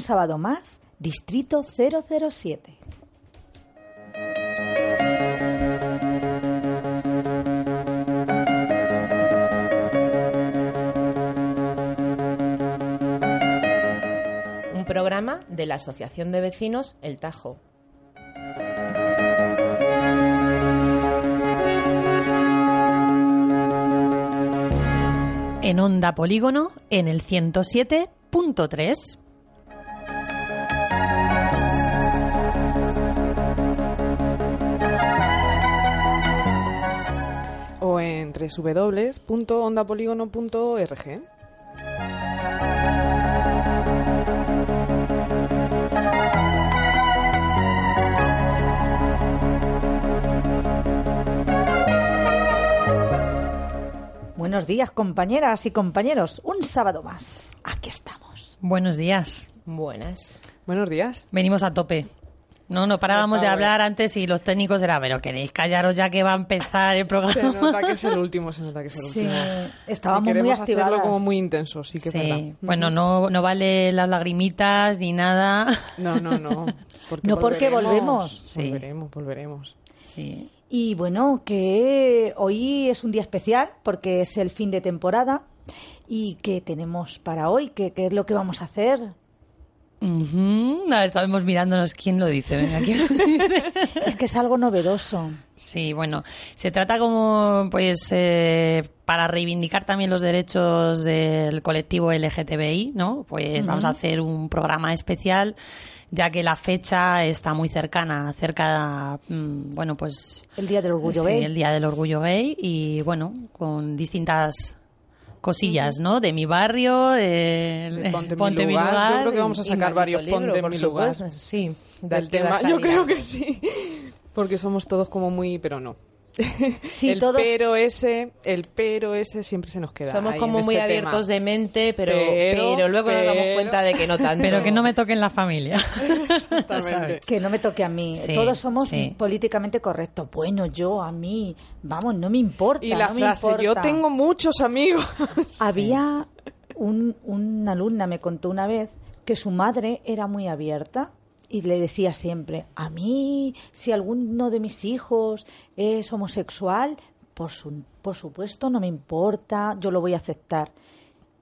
Un sábado más, Distrito 007. Un programa de la Asociación de Vecinos El Tajo. En Onda Polígono, en el 107.3. en www.ondapolígono.org. Buenos días, compañeras y compañeros. Un sábado más. Aquí estamos. Buenos días. Buenas. Buenos días. Venimos a tope. No, no parábamos de hablar antes y los técnicos eran, pero queréis callaros ya que va a empezar el Se programa. nota que es el último, se nota que es el Sí, último. estábamos Y muy activadas. hacerlo como muy intenso, sí que es Sí, verdad. bueno, no, no vale las lagrimitas ni nada. No, no, no. Porque No, porque volvemos. Sí. Volveremos, volveremos. Sí. Y bueno, que hoy es un día especial porque es el fin de temporada. ¿Y qué tenemos para hoy? ¿Qué, qué es lo que vamos a hacer? No, estábamos mirándonos quién lo dice. Venga, ¿quién lo dice? Es que es algo novedoso. Sí, bueno, se trata como, pues, eh, para reivindicar también los derechos del colectivo LGTBI, ¿no? Pues vamos a hacer un programa especial, ya que la fecha está muy cercana, cerca, mm, bueno, pues... El Día del Orgullo sí, Gay. el Día del Orgullo Gay y, bueno, con distintas cosillas, ¿no? De mi barrio, de, De Ponte en mi lugar. Yo creo que vamos a sacar varios libro, ponte por mi lugar. supuesto, Sí, Del a tema. Yo creo que sí. Porque somos todos como muy, pero no. Sí, el todos- pero ese, el pero ese siempre se nos queda. Somos ahí como en muy este abiertos tema. de mente, pero, Pero, pero, luego nos damos cuenta de que no tanto. Pero que no me toquen la familia. Que no me toque a mí. Sí, Todos somos sí. políticamente correctos. Bueno, yo, a mí, vamos, no me importa. Y la no me frase, yo importa". tengo muchos amigos. Había un, una alumna, me contó una vez, que su madre era muy abierta y le decía siempre, a mí, si alguno de mis hijos es homosexual, por, su- por supuesto no me importa, yo lo voy a aceptar.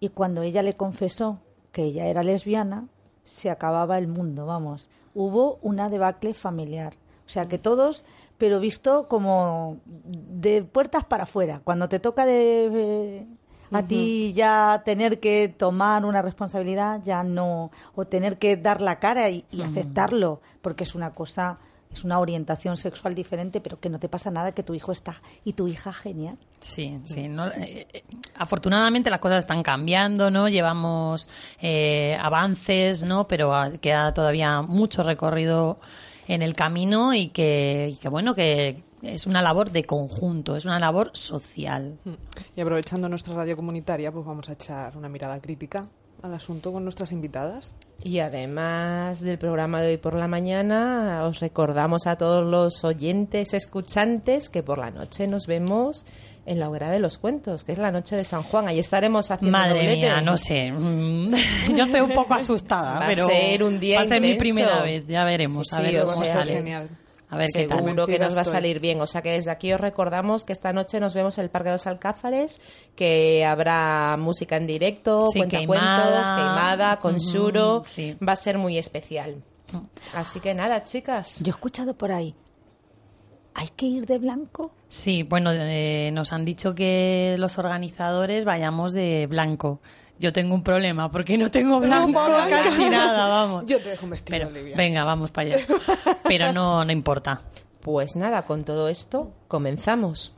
Y cuando ella le confesó que ella era lesbiana, se acababa el mundo, vamos. Hubo una debacle familiar. O sea que todos, pero visto como de puertas para afuera. Cuando te toca de, a ti ya tener que tomar una responsabilidad, ya no, o tener que dar la cara y, y aceptarlo, porque es una cosa, es una orientación sexual diferente, pero que no te pasa nada, que tu hijo está y tu hija genial. Sí, sí. no, eh, eh, afortunadamente las cosas están cambiando, ¿no? Llevamos eh, avances, ¿no? Pero queda todavía mucho recorrido en el camino y que, y que, bueno, que es una labor de conjunto, es una labor social. Y aprovechando nuestra radio comunitaria, pues vamos a echar una mirada crítica al asunto con nuestras invitadas. Y además del programa de hoy por la mañana, os recordamos a todos los oyentes, escuchantes, que por la noche nos vemos en la hoguera de los cuentos, que es la noche de San Juan. Ahí estaremos haciendo Madre doblete. mía, no sé. mm, Yo estoy un poco asustada, Va a pero ser un día va a ser mi primera vez, ya veremos, Sí, a sí, ver cómo sea, sale. genial. A ver qué tal. Seguro que nos va a salir bien. O sea que desde aquí os recordamos que esta noche nos vemos en el Parque de los Alcázares, que habrá música en directo, Sí, cuentacuentos, queimada. queimada, con Ujú, Shuro. sí. Va a ser muy especial. Así que nada, chicas. Yo he escuchado por ahí, ¿Hay que ir de blanco? Sí, bueno, eh, nos han dicho que los organizadores vayamos de blanco. Yo tengo un problema porque no tengo blanco casi nada, vamos. Yo te dejo un vestido, Pero, Olivia. venga, vamos para allá. Pero no, no importa. Pues nada, con todo esto comenzamos.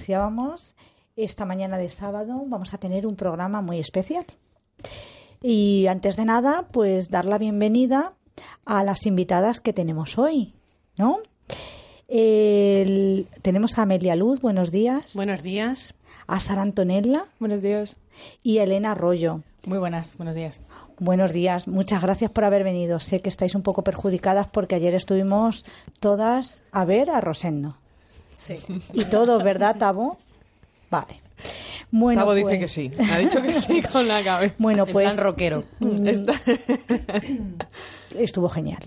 Anunciábamos, esta mañana de sábado vamos a tener un programa muy especial. Y antes de nada, pues dar la bienvenida a las invitadas que tenemos hoy, ¿no? El- tenemos a Amelia Luz, buenos días. Buenos días. A Sara Antonella Buenos días. y a Elena Arroyo. Muy buenas, buenos días. Buenos días, muchas gracias por haber venido. Sé que estáis un poco perjudicadas porque ayer estuvimos todas a ver a Rosendo. Sí. Y todos, ¿verdad, Tabo? Vale. Bueno, Tavo dice pues- que sí. Ha dicho que sí con la cabeza. Bueno, En pues plan rockero. Está- estuvo genial.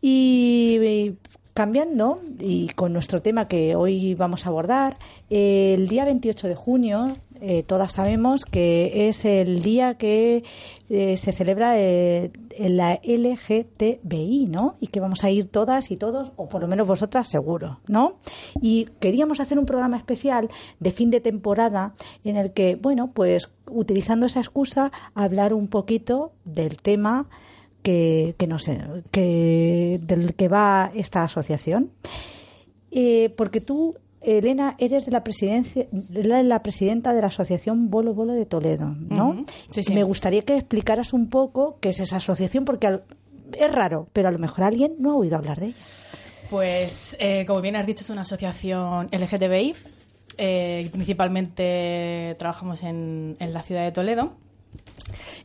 Y cambiando, y con nuestro tema que hoy vamos a abordar, el día 28 de junio, eh, todas sabemos que es el día que eh, se celebra eh, la LGTBI, ¿no? Y que vamos a ir todas y todos, o por lo menos vosotras, seguro, ¿no? Y queríamos hacer un programa especial de fin de temporada en el que, bueno, pues utilizando esa excusa, hablar un poquito del tema que, que no que del que va esta asociación. Porque tú, Elena, eres de la presidencia, de la, presidenta de la asociación Bolo Bolo de Toledo, ¿no? Sí, sí. Me gustaría que explicaras un poco qué es esa asociación, porque es raro, pero a lo mejor alguien no ha oído hablar de ella. Pues, eh, como bien has dicho, es una asociación LGTBI. Eh, principalmente trabajamos en, en la ciudad de Toledo.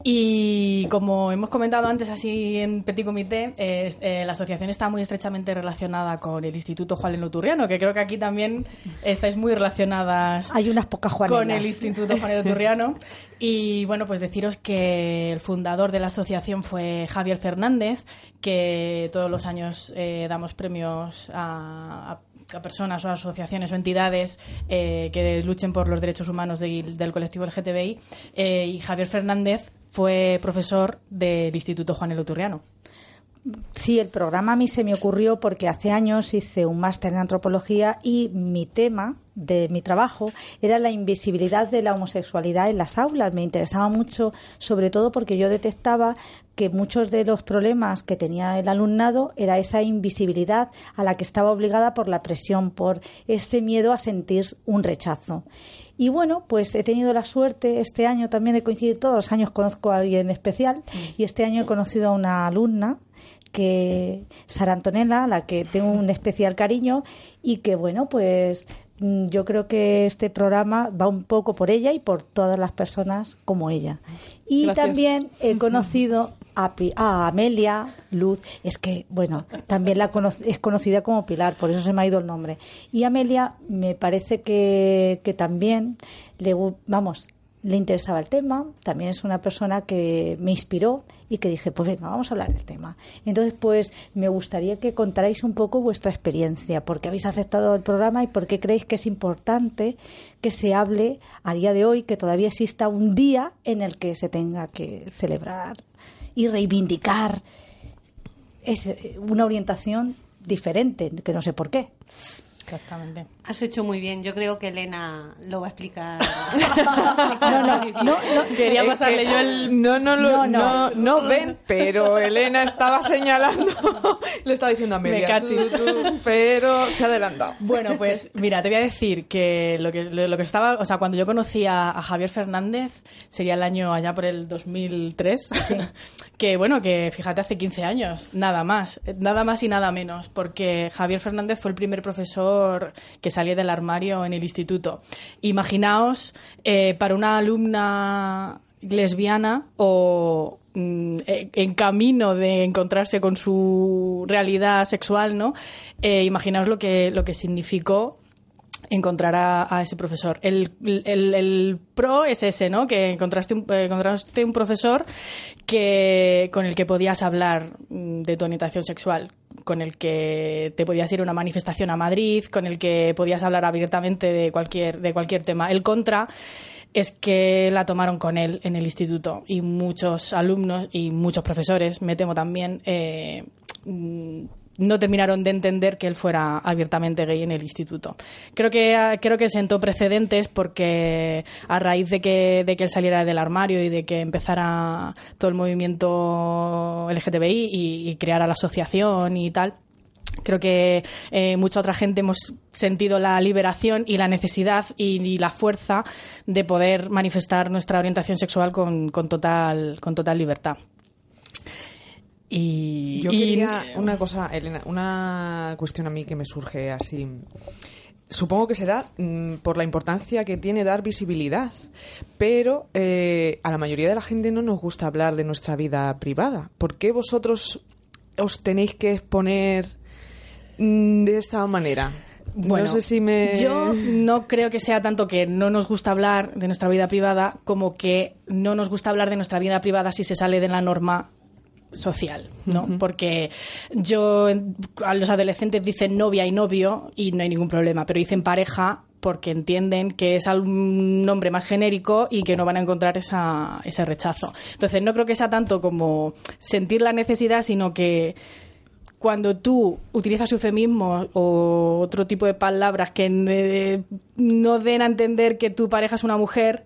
Y como hemos comentado antes, así en Petit Comité, eh, eh, la asociación está muy estrechamente relacionada con el Instituto Juan Turriano, que creo que aquí también estáis muy relacionadas Hay unas pocas Juanelas. con el Instituto Juanero Turriano. Y bueno, pues deciros que el fundador de la asociación fue Javier Fernández, que todos los años eh, damos premios a, a- a personas o asociaciones o entidades eh, que luchen por los derechos humanos de- del colectivo LGTBI. Eh, y Javier Fernández fue profesor del Instituto Juanelo Turriano. Sí, el programa a mí se me ocurrió porque hace años hice un máster en antropología y mi tema de mi trabajo era la invisibilidad de la homosexualidad en las aulas. Me interesaba mucho, sobre todo porque yo detectaba que muchos de los problemas que tenía el alumnado era esa invisibilidad a la que estaba obligada por la presión, por ese miedo a sentir un rechazo. Y bueno, pues he tenido la suerte este año también de coincidir, todos los años conozco a alguien especial y este año he conocido a una alumna que Sara Antonella, a la que tengo un especial cariño y que bueno, pues mm, yo creo que este programa va un poco por ella y por todas las personas como ella. Y Gracias. también he conocido a, Pi- a Amelia Luz, es que, bueno, también la cono- es conocida como Pilar, por eso se me ha ido el nombre. Y Amelia me parece que, que también le, vamos, le interesaba el tema, también es una persona que me inspiró y que dije, pues venga, vamos a hablar del tema. Entonces, pues me gustaría que contarais un poco vuestra experiencia, por qué habéis aceptado el programa y por qué creéis que es importante que se hable a día de hoy, que todavía exista un día en el que se tenga que celebrar y reivindicar es una orientación diferente, que no sé por qué. Exactamente. Has hecho muy bien. Yo creo que Elena lo va a explicar. No, no, no, no, Quería Es pasarle que- yo el... No, no, No, lo- no. no, no ven, pero Elena estaba señalando. Le estaba diciendo a Amelia. Me cachis. tú, tú, pero se ha adelantado. Bueno, pues mira, te voy a decir que lo que, lo que estaba, o sea, cuando yo conocí a, a Javier Fernández, sería el año allá por el 2003, que bueno, que fíjate, hace 15 años, nada más, nada más y nada menos, porque Javier Fernández fue el primer profesor que salía del armario en el instituto. Imaginaos, eh, para una alumna lesbiana o mm, eh, en camino de encontrarse con su realidad sexual, ¿no? Eh, imaginaos lo que, lo que significó encontrar a, ese profesor. El, el- el pro es ese, ¿no? Que encontraste un, eh, encontraste un profesor que, con el que podías hablar mm, de tu orientación sexual, con el que te podías ir a una manifestación a Madrid, con el que podías hablar abiertamente de cualquier, de cualquier tema. El contra es que la tomaron con él en el instituto y muchos alumnos y muchos profesores, me temo también, eh, mm, no terminaron de entender que él fuera abiertamente gay en el instituto. Creo que ah, creo que sentó precedentes porque a raíz de que de que él saliera del armario y de que empezara todo el movimiento LGTBI y, y creara la asociación y tal, Creo que eh, mucha otra gente hemos sentido la liberación y la necesidad y, y la fuerza de poder manifestar nuestra orientación sexual con, con total, con total libertad. Y, Yo y- quería una cosa, Elena, una cuestión a mí que me surge así. Supongo que será mm, por la importancia que tiene dar visibilidad, pero eh, a la mayoría de la gente no nos gusta hablar de nuestra vida privada. ¿Por qué vosotros os tenéis que exponer mm, de esta manera? Bueno, no sé si me... Yo no creo que sea tanto que no nos gusta hablar de nuestra vida privada como que no nos gusta hablar de nuestra vida privada si se sale de la norma social, ¿no? Porque yo a los adolescentes dicen novia y novio y no hay ningún problema, pero dicen pareja porque entienden que es un nombre más genérico y que no van a encontrar esa, ese rechazo. Entonces no creo que sea tanto como sentir la necesidad, sino que cuando tú utilizas eufemismos o otro tipo de palabras que eh, no den a entender que tu pareja es una mujer,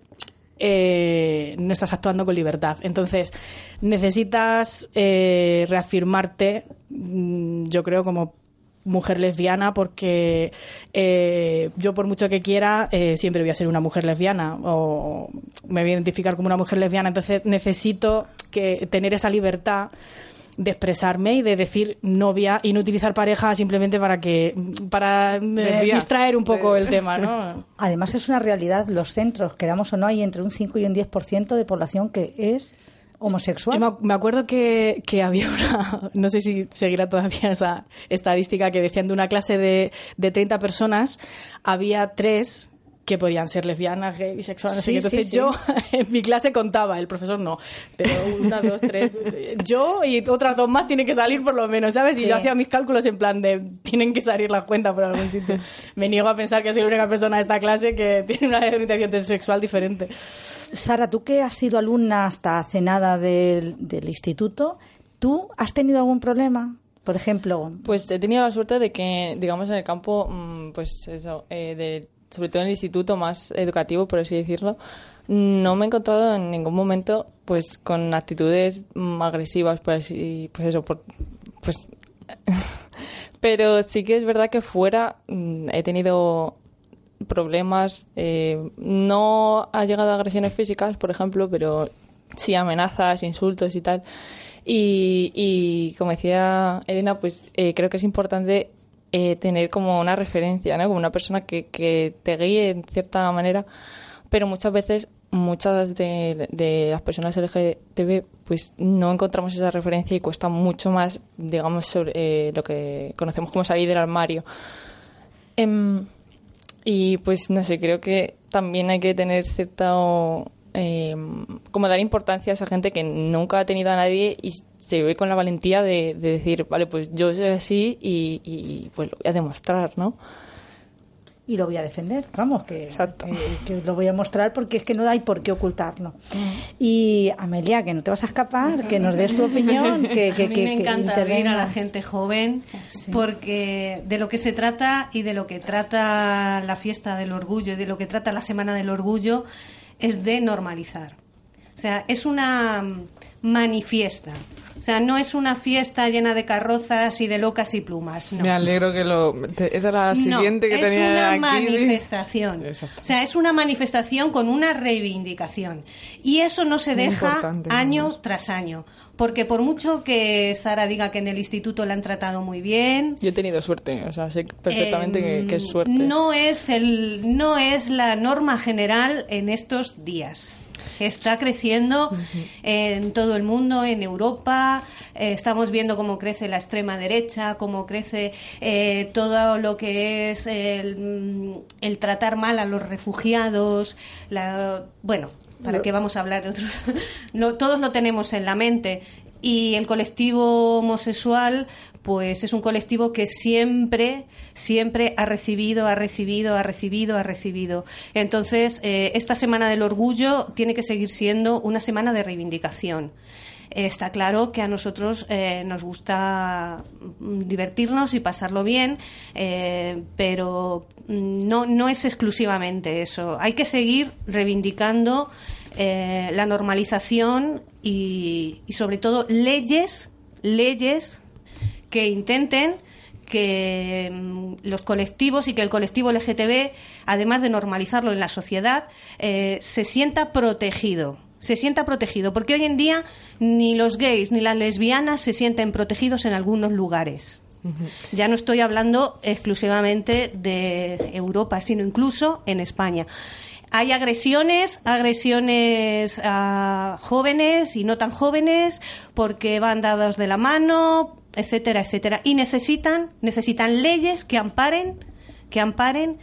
eh, no estás actuando con libertad. Entonces, necesitas eh, reafirmarte, mm, yo creo, como mujer lesbiana porque eh, yo por mucho que quiera eh, siempre voy a ser una mujer lesbiana o me voy a identificar como una mujer lesbiana entonces necesito que tener esa libertad de expresarme y de decir novia y no utilizar pareja simplemente para que para eh, distraer un poco el tema ¿no? Además es una realidad, los centros, queramos o no, hay entre un 5 y un 10% de población que es homosexual. Yo me acuerdo que, que había una, no sé si seguirá todavía esa estadística, que decían de una clase de, de 30 personas, había tres que podían ser lesbianas, gay, bisexuales, no Sí. Entonces sí, sí. yo en mi clase contaba, el profesor no, pero una, dos, tres, yo y otras dos más tienen que salir por lo menos, ¿sabes? Y yo hacía mis cálculos en plan de tienen que salir las cuentas por algún sitio. Me niego a pensar que soy la única persona de esta clase que tiene una orientación sexual diferente. Sara, tú que has sido alumna hasta hace nada del, del instituto, ¿tú has tenido algún problema? Por ejemplo, Pues he tenido la suerte de que, digamos, en el campo, mm, pues eso, eh, de, sobre todo en el instituto más educativo, por así decirlo, no me he encontrado en ningún momento, pues, con actitudes mm, agresivas, por así, pues eso, por, pues, pero sí que es verdad que fuera mm, he tenido problemas, eh, no ha llegado a agresiones físicas, por ejemplo, pero sí amenazas, insultos y tal. Y, y como decía Elena, pues eh, creo que es importante eh, tener como una referencia, ¿no? Como una persona que, que te guíe en cierta manera, pero muchas veces muchas de, de las personas LGTB pues no encontramos esa referencia y cuesta mucho más, digamos, sobre eh, lo que conocemos como salir del armario. Em, y pues no sé, creo que también hay que tener cierta. Eh, como dar importancia a esa gente que nunca ha tenido a nadie y se ve con la valentía de, de decir, vale, pues yo soy así y, y, pues lo voy a demostrar, ¿no? y lo voy a defender, vamos, que, que lo voy a mostrar porque es que no hay por qué ocultarlo. Y Amelia, que no te vas a escapar, que nos des tu opinión, que, que, a mí que- me encanta oír a la gente joven porque de lo que se trata y de lo que trata la fiesta del orgullo y de lo que trata la semana del orgullo es de normalizar. O sea, es una manifiesta. O sea, no es una fiesta llena de carrozas y de locas y plumas. No. Me alegro que lo... te- era la siguiente No, que es tenía una aquí. manifestación. Exacto. O sea, es una manifestación con una reivindicación. Y eso no se Muy deja año tras año. Porque por mucho que Sara diga que en el instituto la han tratado muy bien, Yo he tenido suerte, o sea, sé perfectamente que, que es suerte. Em, no es, el, no es la norma general en estos días. Está creciendo en todo el mundo, en Europa. Eh, estamos viendo cómo crece la extrema derecha, cómo crece eh, todo lo que es el, el tratar mal a los refugiados. La, bueno, ¿para qué vamos a hablar de otro? No, todos lo tenemos en la mente. Y el colectivo homosexual, pues es un colectivo que siempre, siempre ha recibido, ha recibido, ha recibido, ha recibido. Entonces, eh, esta Semana del Orgullo tiene que seguir siendo una semana de reivindicación. Eh, Está claro que a nosotros eh, nos gusta divertirnos y pasarlo bien, eh, pero no, no es exclusivamente eso. Hay que seguir reivindicando eh, la normalización y, y sobre todo leyes, leyes que intenten que mm, los colectivos y que el colectivo LGTB, además de normalizarlo en la sociedad, se sienta protegido. Se sienta protegido, porque hoy en día ni los gays ni las lesbianas se sienten protegidos en algunos lugares. Ya no estoy hablando exclusivamente de Europa, sino incluso en España. Hay agresiones, agresiones a jóvenes y no tan jóvenes, porque van dados de la mano, etcétera, etcétera. Y necesitan, necesitan leyes que amparen, que amparen,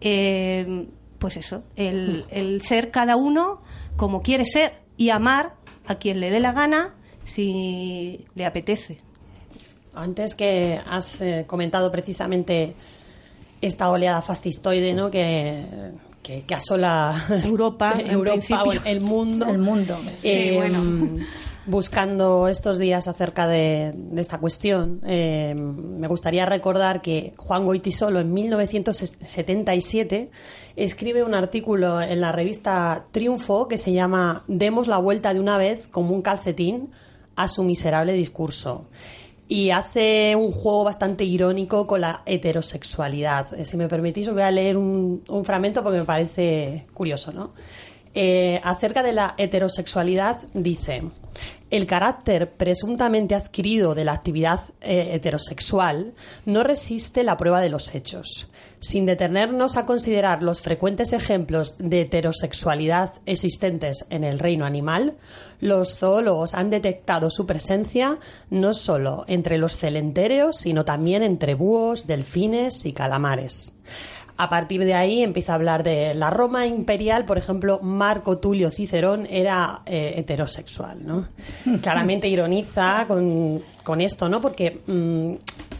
eh, pues eso, el, el ser cada uno como quiere ser y amar a quien le dé la gana si le apetece. Antes que has eh, comentado precisamente esta oleada fascistoide, ¿no? Que, que, que asola Europa, en Europa el mundo. El mundo. Eh, bueno. Buscando estos días acerca de, esta cuestión, eh, me gustaría recordar que Juan Goitisolo en 1977 escribe un artículo en la revista Triunfo que se llama Demos la vuelta de una vez como un calcetín a su miserable discurso. Y hace un juego bastante irónico con la heterosexualidad. Eh, Si me permitís, os voy a leer un, un fragmento porque me parece curioso, ¿no? Eh, acerca de la heterosexualidad dice, el carácter presuntamente adquirido de la actividad eh, heterosexual no resiste la prueba de los hechos. Sin detenernos a considerar los frecuentes ejemplos de heterosexualidad existentes en el reino animal, los zoólogos han detectado su presencia no solo entre los celentéreos, sino también entre búhos, delfines y calamares. A partir de ahí empieza a hablar de la Roma imperial, por ejemplo, Marco Tulio Cicerón era eh, heterosexual, ¿no? Claramente ironiza con, con esto, ¿no? Porque mm,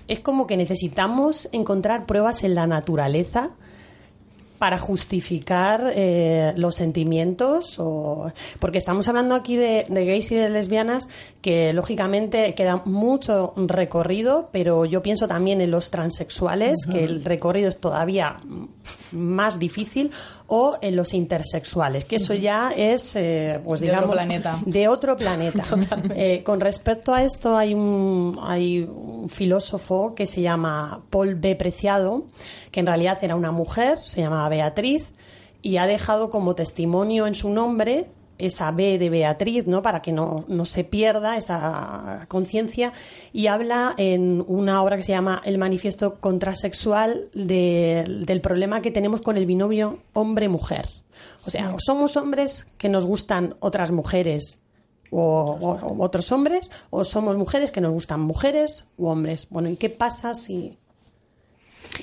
es como que necesitamos encontrar pruebas en la naturaleza para justificar eh, los sentimientos o porque estamos hablando aquí de, de gays y de lesbianas que lógicamente queda mucho recorrido pero yo pienso también en los transexuales que el recorrido es todavía más difícil o en los intersexuales que eso ya es eh, pues De otro planeta. de otro planeta. Eh, con respecto a esto hay un hay un filósofo que se llama Paul B. Preciado que en realidad era una mujer se llamaba Beatriz y ha dejado como testimonio en su nombre esa B de Beatriz, ¿no? Para que no, no se pierda esa conciencia. Y habla en una obra que se llama El Manifiesto Contrasexual de- del problema que tenemos con el binomio hombre-mujer. O sea, o somos hombres que nos gustan otras mujeres o, o- o otros hombres, o somos mujeres que nos gustan mujeres u hombres. Bueno, ¿y qué pasa si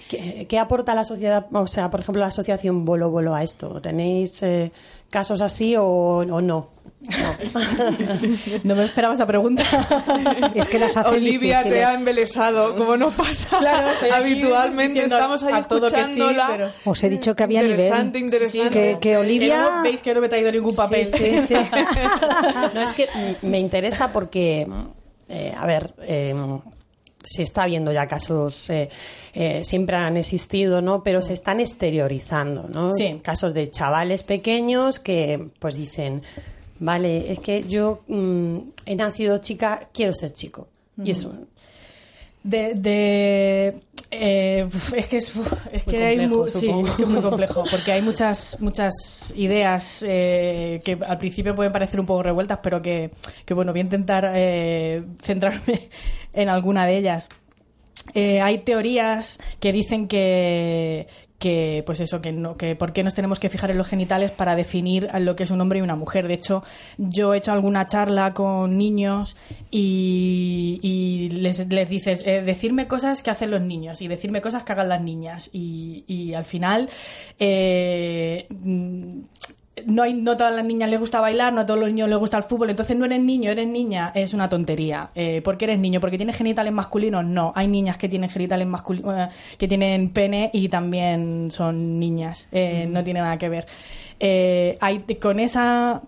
¿Qué, qué aporta la sociedad, o sea, por ejemplo, la asociación Bolo Bolo a esto? ¿Tenéis eh, casos así o, o no? No me esperaba esa pregunta. Es que las Olivia te difíciles. ha embelesado, como no pasa Claro, habitualmente. Estamos ahí a todo que sí, escuchándola. pero- Os he dicho que había nivel. interesante, interesante. Que, que Olivia... no veis que no me he traído ningún papel. Sí, sí, sí. No, es que me interesa porque, eh, a ver, eh, se está viendo ya casos, eh, eh, siempre han existido, ¿no? Pero se están exteriorizando, ¿no? Sí. Casos de chavales pequeños que, pues dicen, vale, es que yo mm, he nacido chica, quiero ser chico. Y eso, De, de eh, es que es, es que hay complejo, mu- sí, supongo. es que es muy complejo porque hay muchas muchas ideas eh, que al principio pueden parecer un poco revueltas pero que, que bueno voy a intentar eh, centrarme en alguna de ellas. Eh, hay teorías que dicen que que pues eso que no que por qué nos tenemos que fijar en los genitales para definir lo que es un hombre y una mujer. De hecho yo he hecho alguna charla con niños y, les, les dices eh, decirme cosas que hacen los niños y decirme cosas que hagan las niñas. Y, y al final eh, no, hay, no todas las niñas les gusta bailar, no a todos los niños les gusta el fútbol, entonces no eres niño, eres niña, es una tontería. Eh, ¿Por qué eres niño? ¿Porque tienes genitales masculinos? No, hay niñas que tienen genitales masculinos, eh, que tienen pene y también son niñas, Eh, no tiene nada que ver. Eh, hay, con esa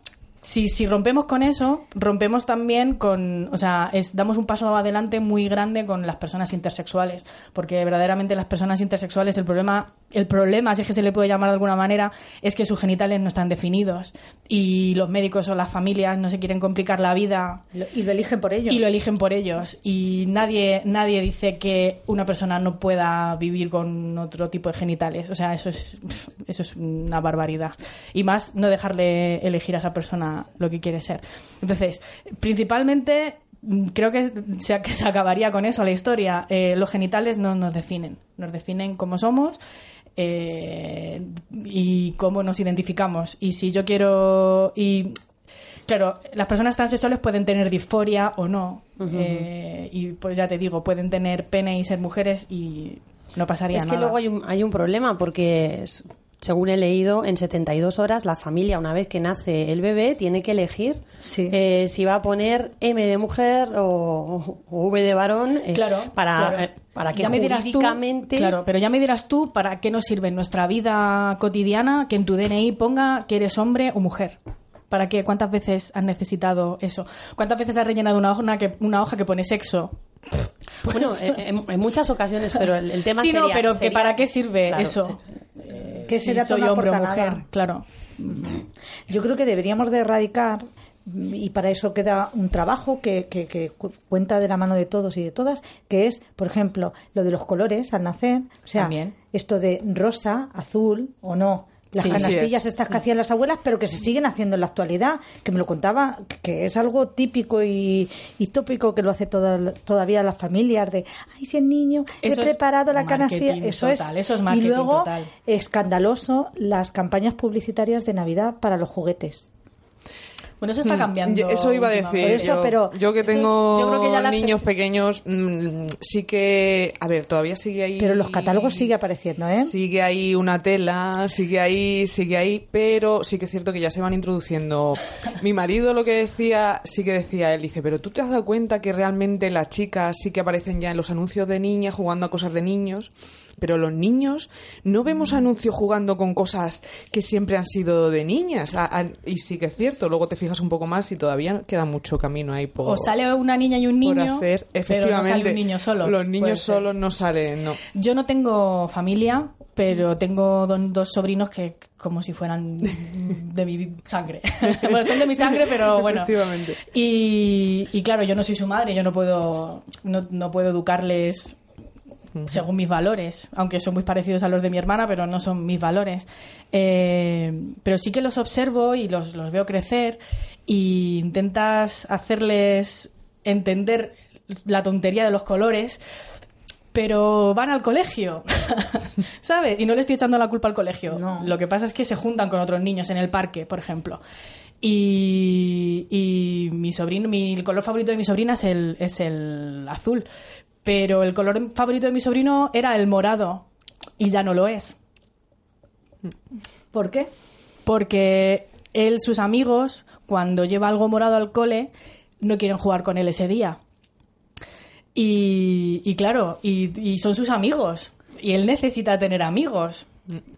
si, si rompemos con eso, rompemos también con, o sea, es, damos un paso adelante muy grande con las personas intersexuales, porque verdaderamente las personas intersexuales, el problema, el problema, si es que se le puede llamar de alguna manera, es que sus genitales no están definidos y los médicos o las familias no se quieren complicar la vida Y lo eligen por ello. y lo eligen por ellos. Y nadie nadie dice que una persona no pueda vivir con otro tipo de genitales. O sea eso es eso es una barbaridad. Y más no dejarle elegir a esa persona lo que quiere ser entonces principalmente mm, creo que se, que se acabaría con eso la historia Eh, los genitales no nos definen nos definen como somos eh, y cómo nos identificamos y si yo quiero y Claro, las personas transexuales pueden tener disforia o no. eh, y pues ya te digo, pueden tener pene y ser mujeres y no pasaría Es que nada. luego hay un, hay un problema porque, según he leído, en 72 horas la familia, una vez que nace el bebé, tiene que elegir Sí. eh, si va a poner M de mujer o, o V de varón eh, Claro, para, claro. eh, para que Ya me dirás tú- claro, pero ya me dirás tú para qué nos sirve en nuestra vida cotidiana que en tu DNI ponga que eres hombre o mujer. ¿Para qué? ¿Cuántas veces has necesitado eso? ¿Cuántas veces has rellenado una hoja que, una hoja que pone sexo? Bueno, en, en- en muchas ocasiones, pero el, el tema sí, no, sería- pero que ¿para qué sirve Claro, eso? Eh, ¿Qué si será soy no hombre o mujer? nada? Claro. Yo creo que deberíamos de erradicar y para eso queda un trabajo que, que- que cu- cuenta de la mano de todos y de todas, que es, por ejemplo, lo de los colores al nacer, o sea, También. esto de rosa, azul o no. Las Sí, canastillas es. estas que hacían las abuelas, pero que se siguen haciendo en la actualidad, que me lo contaba, que- es algo típico y, y tópico que lo hace toda- todavía las familias, de, ay, si el niño, Eso he preparado la canastilla. Eso total, es. eso es y luego, total. escandaloso, las campañas publicitarias de Navidad para los juguetes. Bueno, eso está Mm, cambiando. yo- Eso iba a decir. Por eso, yo, pero yo que eso es- tengo yo creo que ya la niños pequeños, mm, sí que. A ver, todavía sigue ahí. Pero los catálogos sigue apareciendo, ¿eh? Sigue ahí una tela, sigue ahí, sigue ahí, pero sí que es cierto que ya se van introduciendo. Mi marido lo que decía, sí que decía, él dice, pero tú te has dado cuenta que realmente las chicas sí que aparecen ya en los anuncios de niñas jugando a cosas de niños, pero los niños no vemos anuncios jugando con cosas que siempre han sido de niñas. A- a- y sí que es cierto, luego te fijas un poco más y todavía queda mucho camino ahí por, O sale una niña y un por niño, hacer. pero no Efectivamente, sale un niño solo. Los niños solos no salen, no. Yo no tengo familia, pero tengo don- dos sobrinos que como si fueran de mi sangre. bueno, son de mi sangre, pero bueno. Efectivamente. Y, y claro, yo no soy su madre, yo no puedo, no, no puedo educarles según mis valores, aunque son muy parecidos a los de mi hermana, pero no son mis valores. Eh, pero sí que los observo y los, los veo crecer y intentas hacerles entender la tontería de los colores, pero van al colegio, ¿sabes? Y no le estoy echando la culpa al colegio. No. Lo que pasa es que se juntan con otros niños en el parque, por ejemplo. Y, y mi sobrino, mi, el color favorito de mi sobrina es el, es el azul. Pero el color favorito de mi sobrino era el morado. Y ya no lo es. ¿Por qué? Porque él, sus amigos, cuando lleva algo morado al cole, no quieren jugar con él ese día. Y, y claro, y, y son sus amigos. Y él necesita tener amigos.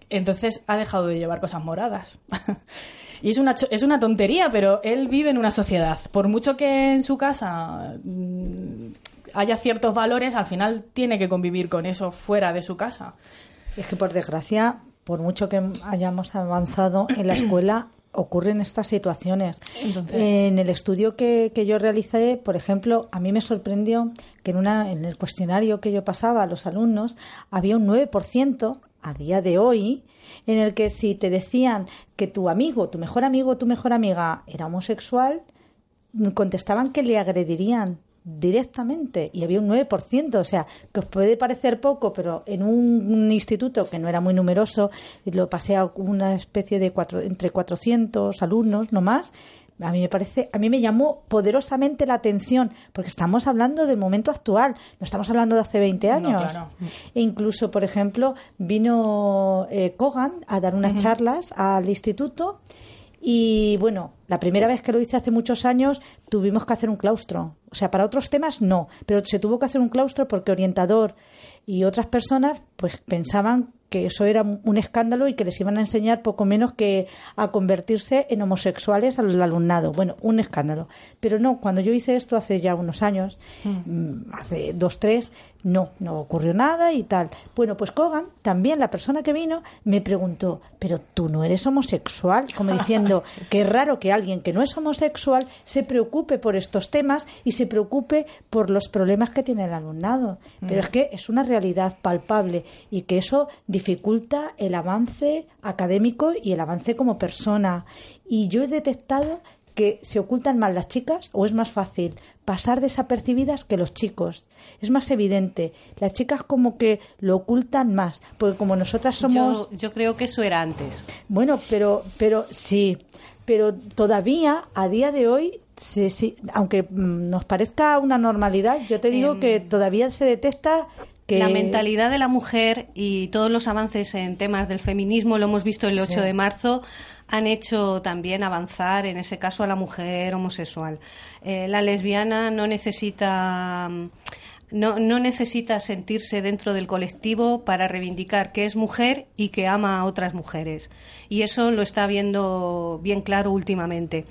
Entonces ha dejado de llevar cosas moradas. y es una, es una tontería, pero él vive en una sociedad. Por mucho que en su casa mm, haya ciertos valores, al final tiene que convivir con eso fuera de su casa. Es que por desgracia, por mucho que hayamos avanzado en la escuela, ocurren estas situaciones. Entonces- En el estudio que, que yo realicé, por ejemplo, a mí me sorprendió que en, una, en el cuestionario que yo pasaba a los alumnos había un 9% a día de hoy en el que si te decían que tu amigo, tu mejor amigo tu mejor amiga era homosexual, contestaban que le agredirían directamente y había un 9%, o sea, que os puede parecer poco, pero en un, un instituto que no era muy numeroso, y lo pasé a una especie de cuatro, entre 400 alumnos, no más, a mí me parece, a mí me llamó poderosamente la atención, porque estamos hablando del momento actual, no estamos hablando de hace 20 años. claro. E incluso, por ejemplo, vino eh, Kogan a dar unas charlas al instituto y bueno, la primera vez que lo hice hace muchos años tuvimos que hacer un claustro. O sea, para otros temas no, pero se tuvo que hacer un claustro porque orientador y otras personas pues pensaban que eso era un escándalo y que les iban a enseñar poco menos que a convertirse en homosexuales al alumnado. Bueno, un escándalo. Pero no, cuando yo hice esto hace ya unos años, mm, hace dos, tres, no, no ocurrió nada y tal. Bueno, pues Kogan, también la persona que vino, me preguntó, pero tú no eres homosexual, como diciendo, que es raro que alguien que no es homosexual se preocupe por estos temas y se preocupe por los problemas que tiene el alumnado. Pero es que es una realidad palpable y que eso dificulta el avance académico y el avance como persona. Y yo he detectado que se ocultan más las chicas o es más fácil pasar desapercibidas que los chicos. Es más evidente. Las chicas como que lo ocultan más, porque como nosotras somos... Yo, yo creo que eso era antes. Bueno, pero, pero sí, pero todavía a día de hoy, se- sí, aunque mm, nos parezca una normalidad, yo te digo Em, que todavía se detecta que La mentalidad de la mujer y todos los avances en temas del feminismo, lo hemos visto el 8 Sí. de marzo, han hecho también avanzar, en ese caso, a la mujer homosexual. Eh, la lesbiana no necesita. mm, No, no necesita sentirse dentro del colectivo para reivindicar que es mujer y que ama a otras mujeres. Y eso lo está viendo bien claro últimamente.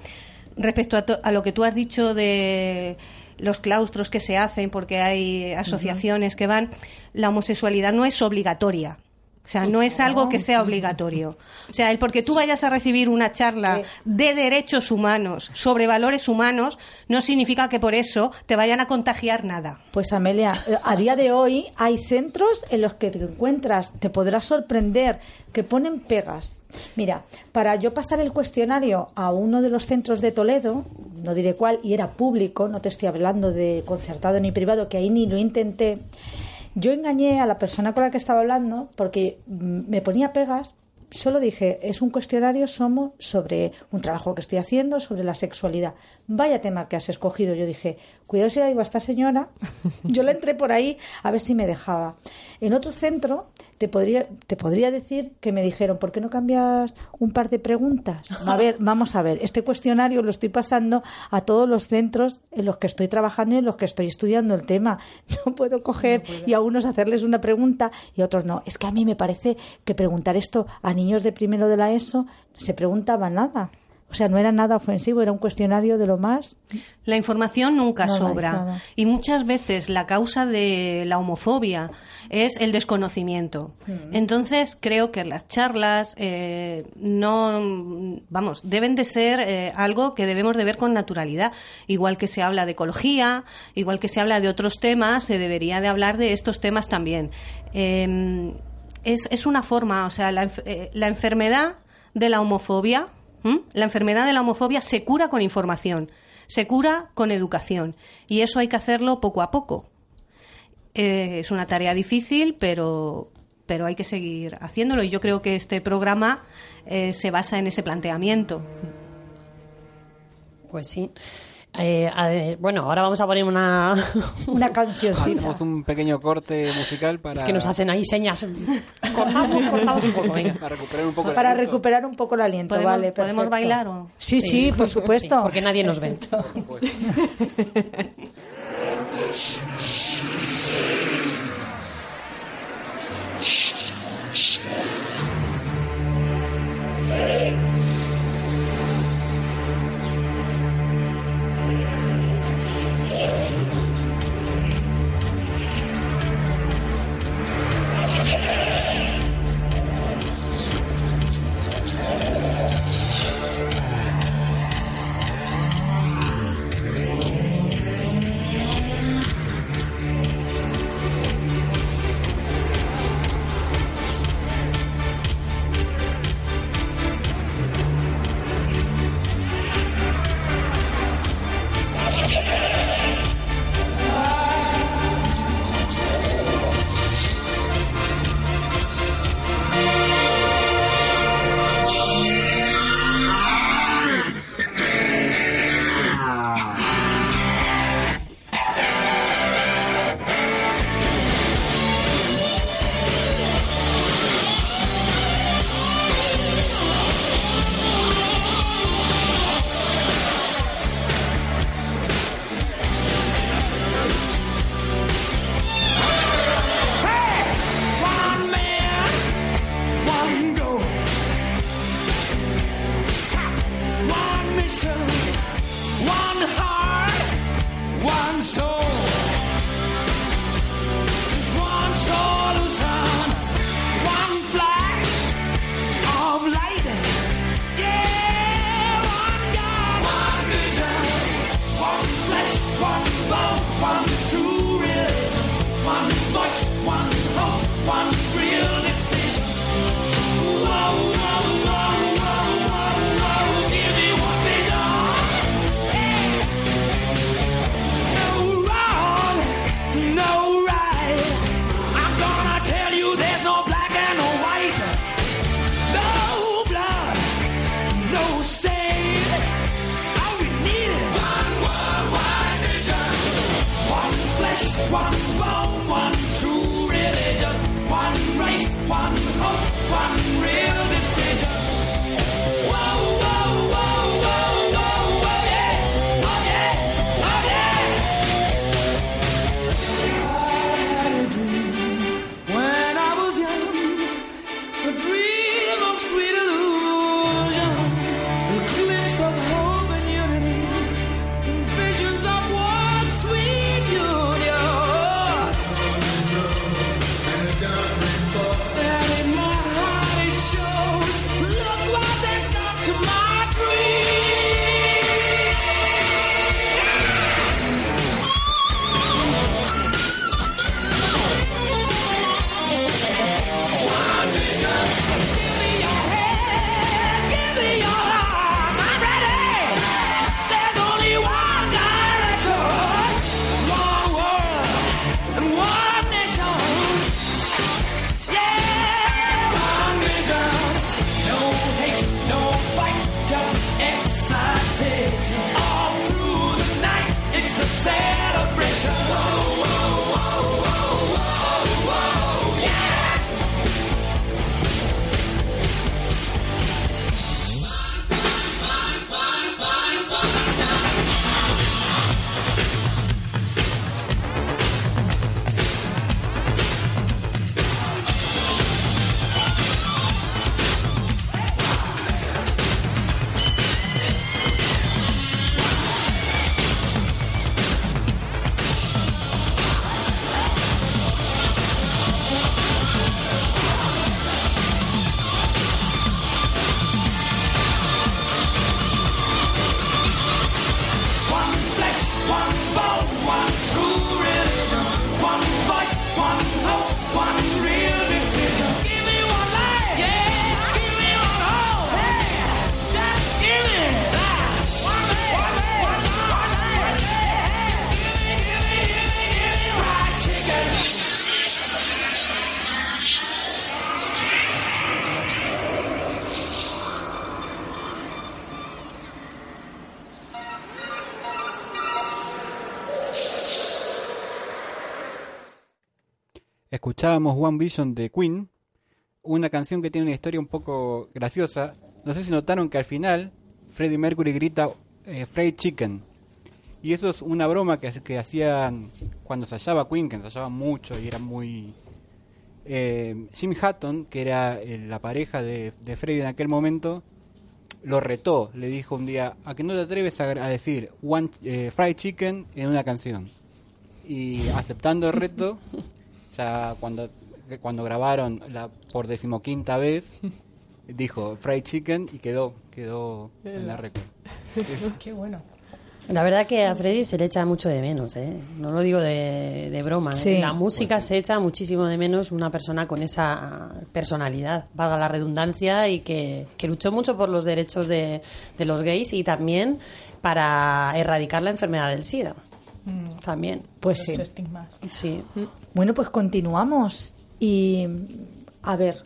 Respecto a, to- a lo que tú has dicho de los claustros que se hacen porque hay asociaciones que van, la homosexualidad no es obligatoria. O sea, no es algo que sea obligatorio. O sea, el porque tú vayas a recibir una charla de derechos humanos sobre valores humanos no significa que por eso te vayan a contagiar nada. Pues Amelia, a día de hoy hay centros en los que te encuentras, te podrás sorprender, que ponen pegas. Mira, para yo pasar el cuestionario a uno de los centros de Toledo, no diré cuál, y era público, no te estoy hablando de concertado ni privado, que ahí ni lo intenté, yo engañé a la persona con la que estaba hablando porque mm, me ponía pegas solo dije, es un cuestionario somos sobre un trabajo que estoy haciendo, sobre la sexualidad. Vaya tema que has escogido. Yo dije, cuidado si la digo a esta señora. Yo la entré por ahí a ver si me dejaba. En otro centro te podría, te podría decir que me dijeron, ¿por qué no cambias un par de preguntas? A ver, vamos a ver, este cuestionario lo estoy pasando a todos los centros en los que estoy trabajando y en los que estoy estudiando el tema. No puedo coger y a unos hacerles una pregunta y a otros no. Es que a mí me parece que preguntar esto a niños de primero de la ESO se preguntaba nada. O sea, no era nada ofensivo, era un cuestionario de lo más. La información nunca sobra y muchas veces la causa de la homofobia es el desconocimiento. Entonces creo que las charlas eh, no, vamos, deben de ser eh, algo que debemos de ver con naturalidad. Igual que se habla de ecología, igual que se habla de otros temas, se debería de hablar de estos temas también. Eh, es, es una forma, o sea, la, eh, la enfermedad de la homofobia, la enfermedad de la homofobia se cura con información, se cura con educación y eso hay que hacerlo poco a poco. Eh, es una tarea difícil, pero, pero hay que seguir haciéndolo y yo creo que este programa eh, se basa en ese planteamiento. Pues sí. Eh, a ver, bueno, ahora vamos a poner una... Una cancioncita. Hacemos un pequeño corte musical para, Es que nos hacen ahí señas. Cortamos, cortamos un poco, venga. para recuperar un poco el Para aliento. recuperar un poco el aliento, ¿Podemos- vale. podemos perfecto. bailar o? Sí, sí, por supuesto. Porque nadie nos ve. Thank Escuchábamos One Vision de Queen, una canción que tiene una historia un poco graciosa. No sé si notaron que al final Freddie Mercury grita eh, Fried Chicken. Y eso es una broma que, que hacían cuando ensayaba Queen, que ensayaba mucho y era muy... eh, Jim Hatton, que era eh, la pareja de, Freddie en aquel momento, lo retó. Le dijo un día, ¿a que no te atreves a, a decir one, eh, Fried Chicken en una canción? Y aceptando el reto, ya cuando, cuando grabaron la por decimoquinta vez, dijo Fried Chicken y quedó, quedó en la récord. Qué bueno. La verdad que a Freddy se le echa mucho de menos, ¿eh? No lo digo de, de broma. ¿eh? Sí. La música se echa muchísimo de menos una persona con esa personalidad, valga la redundancia, y que, que luchó mucho por los derechos de, de los gays y también para erradicar la enfermedad del SIDA. También. Pues sí. Estigmas. Sí. Bueno, pues continuamos. Y a ver,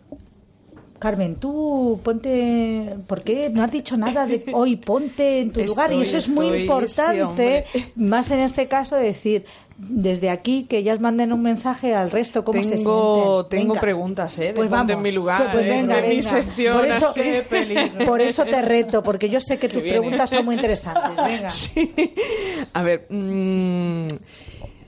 Carmen, tú ponte. ¿Por qué no has dicho nada de hoy? Ponte en tu lugar. Y eso es muy estoy, importante, más en este caso, decir desde aquí que ellas manden un mensaje al resto cómo se Tengo, sienten. tengo Venga. preguntas, ¿eh? De Pues vamos. en mi lugar, Que pues ¿eh? venga, de mi venga. sección Por eso, así de peligro. por eso te reto, porque yo sé que tus viene. preguntas son muy interesantes. Venga. Sí. A ver, mm,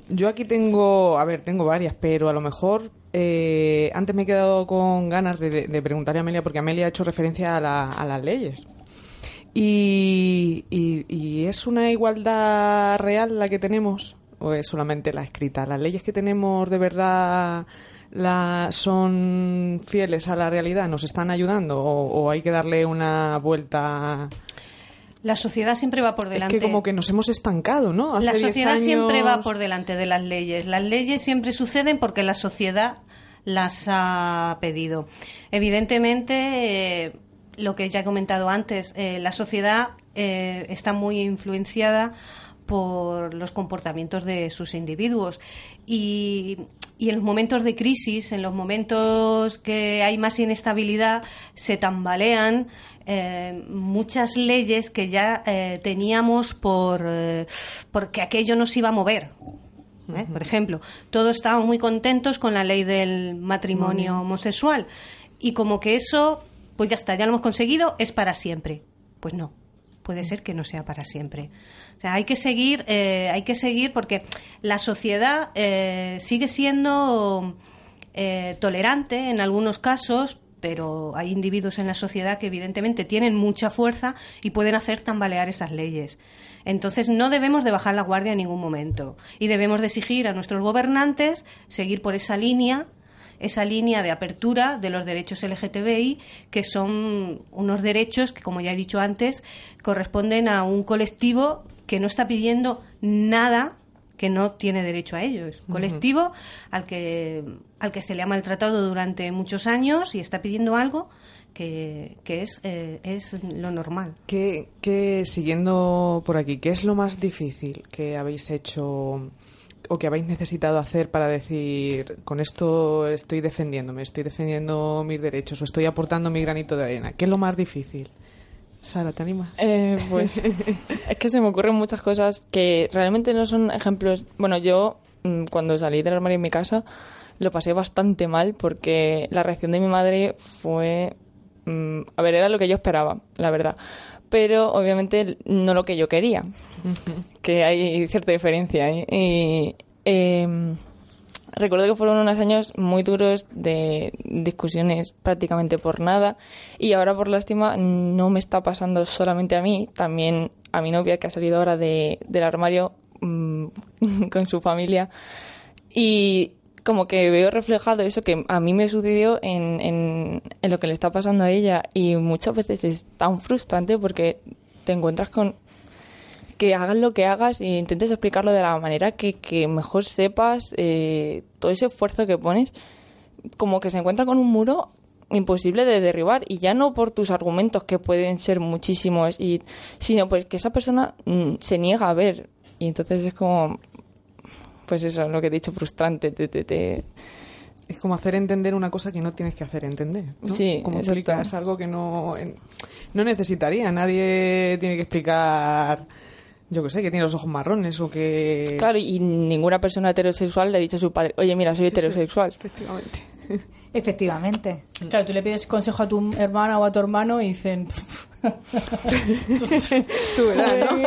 yo aquí tengo, a ver, tengo varias, pero a lo mejor eh, antes me he quedado con ganas de, de- preguntarle a Amelia, porque Amelia ha hecho referencia a, la- a las leyes. Y, y- y es una igualdad real la que tenemos o es solamente la escrita? ¿Las leyes que tenemos de verdad la, son fieles a la realidad? ¿Nos están ayudando o, o hay que darle una vuelta La sociedad siempre va por delante. Es que como que nos hemos estancado, ¿no? Hace la 10 sociedad siempre va por delante de las leyes. Las leyes siempre suceden porque la sociedad las ha pedido. Evidentemente, eh, lo que ya he comentado antes, eh, la sociedad eh, está muy influenciada por los comportamientos de sus individuos y, y en los momentos de crisis, en los momentos que hay más inestabilidad, se tambalean eh, muchas leyes que ya eh, teníamos por eh, porque aquello nos iba a mover. ¿eh? Por ejemplo, todos estábamos muy contentos con la ley del matrimonio homosexual y como que eso, pues ya está, ya lo hemos conseguido, es para siempre. Pues no, puede ser que no sea para siempre. O sea, hay que seguir, eh, hay que seguir porque la sociedad sigue siendo tolerante en algunos casos, pero hay individuos en la sociedad que evidentemente tienen mucha fuerza y pueden hacer tambalear esas leyes. Entonces no debemos de bajar la guardia en ningún momento y debemos de exigir a nuestros gobernantes seguir por esa línea esa línea de apertura de los derechos LGTBI, que son unos derechos que, como ya he dicho antes, corresponden a un colectivo que no está pidiendo nada que no tiene derecho a ello. Es un colectivo al que, al que se le ha maltratado durante muchos años y está pidiendo algo que, que es, eh, es lo normal. ¿Qué, qué, siguiendo por aquí, qué es lo más difícil que habéis hecho o que habéis necesitado hacer para decir, con esto estoy defendiéndome, estoy defendiendo mis derechos o estoy aportando mi granito de arena? ¿Qué es lo más difícil? Sara, ¿te animas? Eh, pues es que se me ocurren muchas cosas que realmente no son ejemplos. Bueno, yo mm, cuando salí del armario en mi casa lo pasé bastante mal porque la reacción de mi madre fue... mm, a ver, era lo que yo esperaba, la verdad. Pero obviamente no lo que yo quería, que hay cierta diferencia ahí. Y, em, recuerdo que fueron unos años muy duros de discusiones prácticamente por nada. Y ahora por lástima no me está pasando solamente a mí, también a mi novia que ha salido ahora de, del armario mm, con su familia. Y como que veo reflejado eso que a mí me sucedió en, en, en lo que le está pasando a ella. Y muchas veces es tan frustrante porque te encuentras con que hagas lo que hagas e intentes explicarlo de la manera que, que mejor sepas eh, todo ese esfuerzo que pones, como que se encuentra con un muro imposible de derribar y ya no por tus argumentos que pueden ser muchísimos y sino pues que esa persona mm, se niega a ver y entonces es como pues eso lo que he dicho frustrante te, te- te- Es como hacer entender una cosa que no tienes que hacer entender. ¿no? Sí, como exacto. explicas algo que no, no necesitaría. Nadie tiene que explicar, yo que sé, que tiene los ojos marrones o que. claro y ninguna persona heterosexual le ha dicho a su padre oye mira soy Sí, sí, heterosexual efectivamente Efectivamente. Claro, tú le pides consejo a tu hermana o a tu hermano y dicen... Tú verás, ¿no?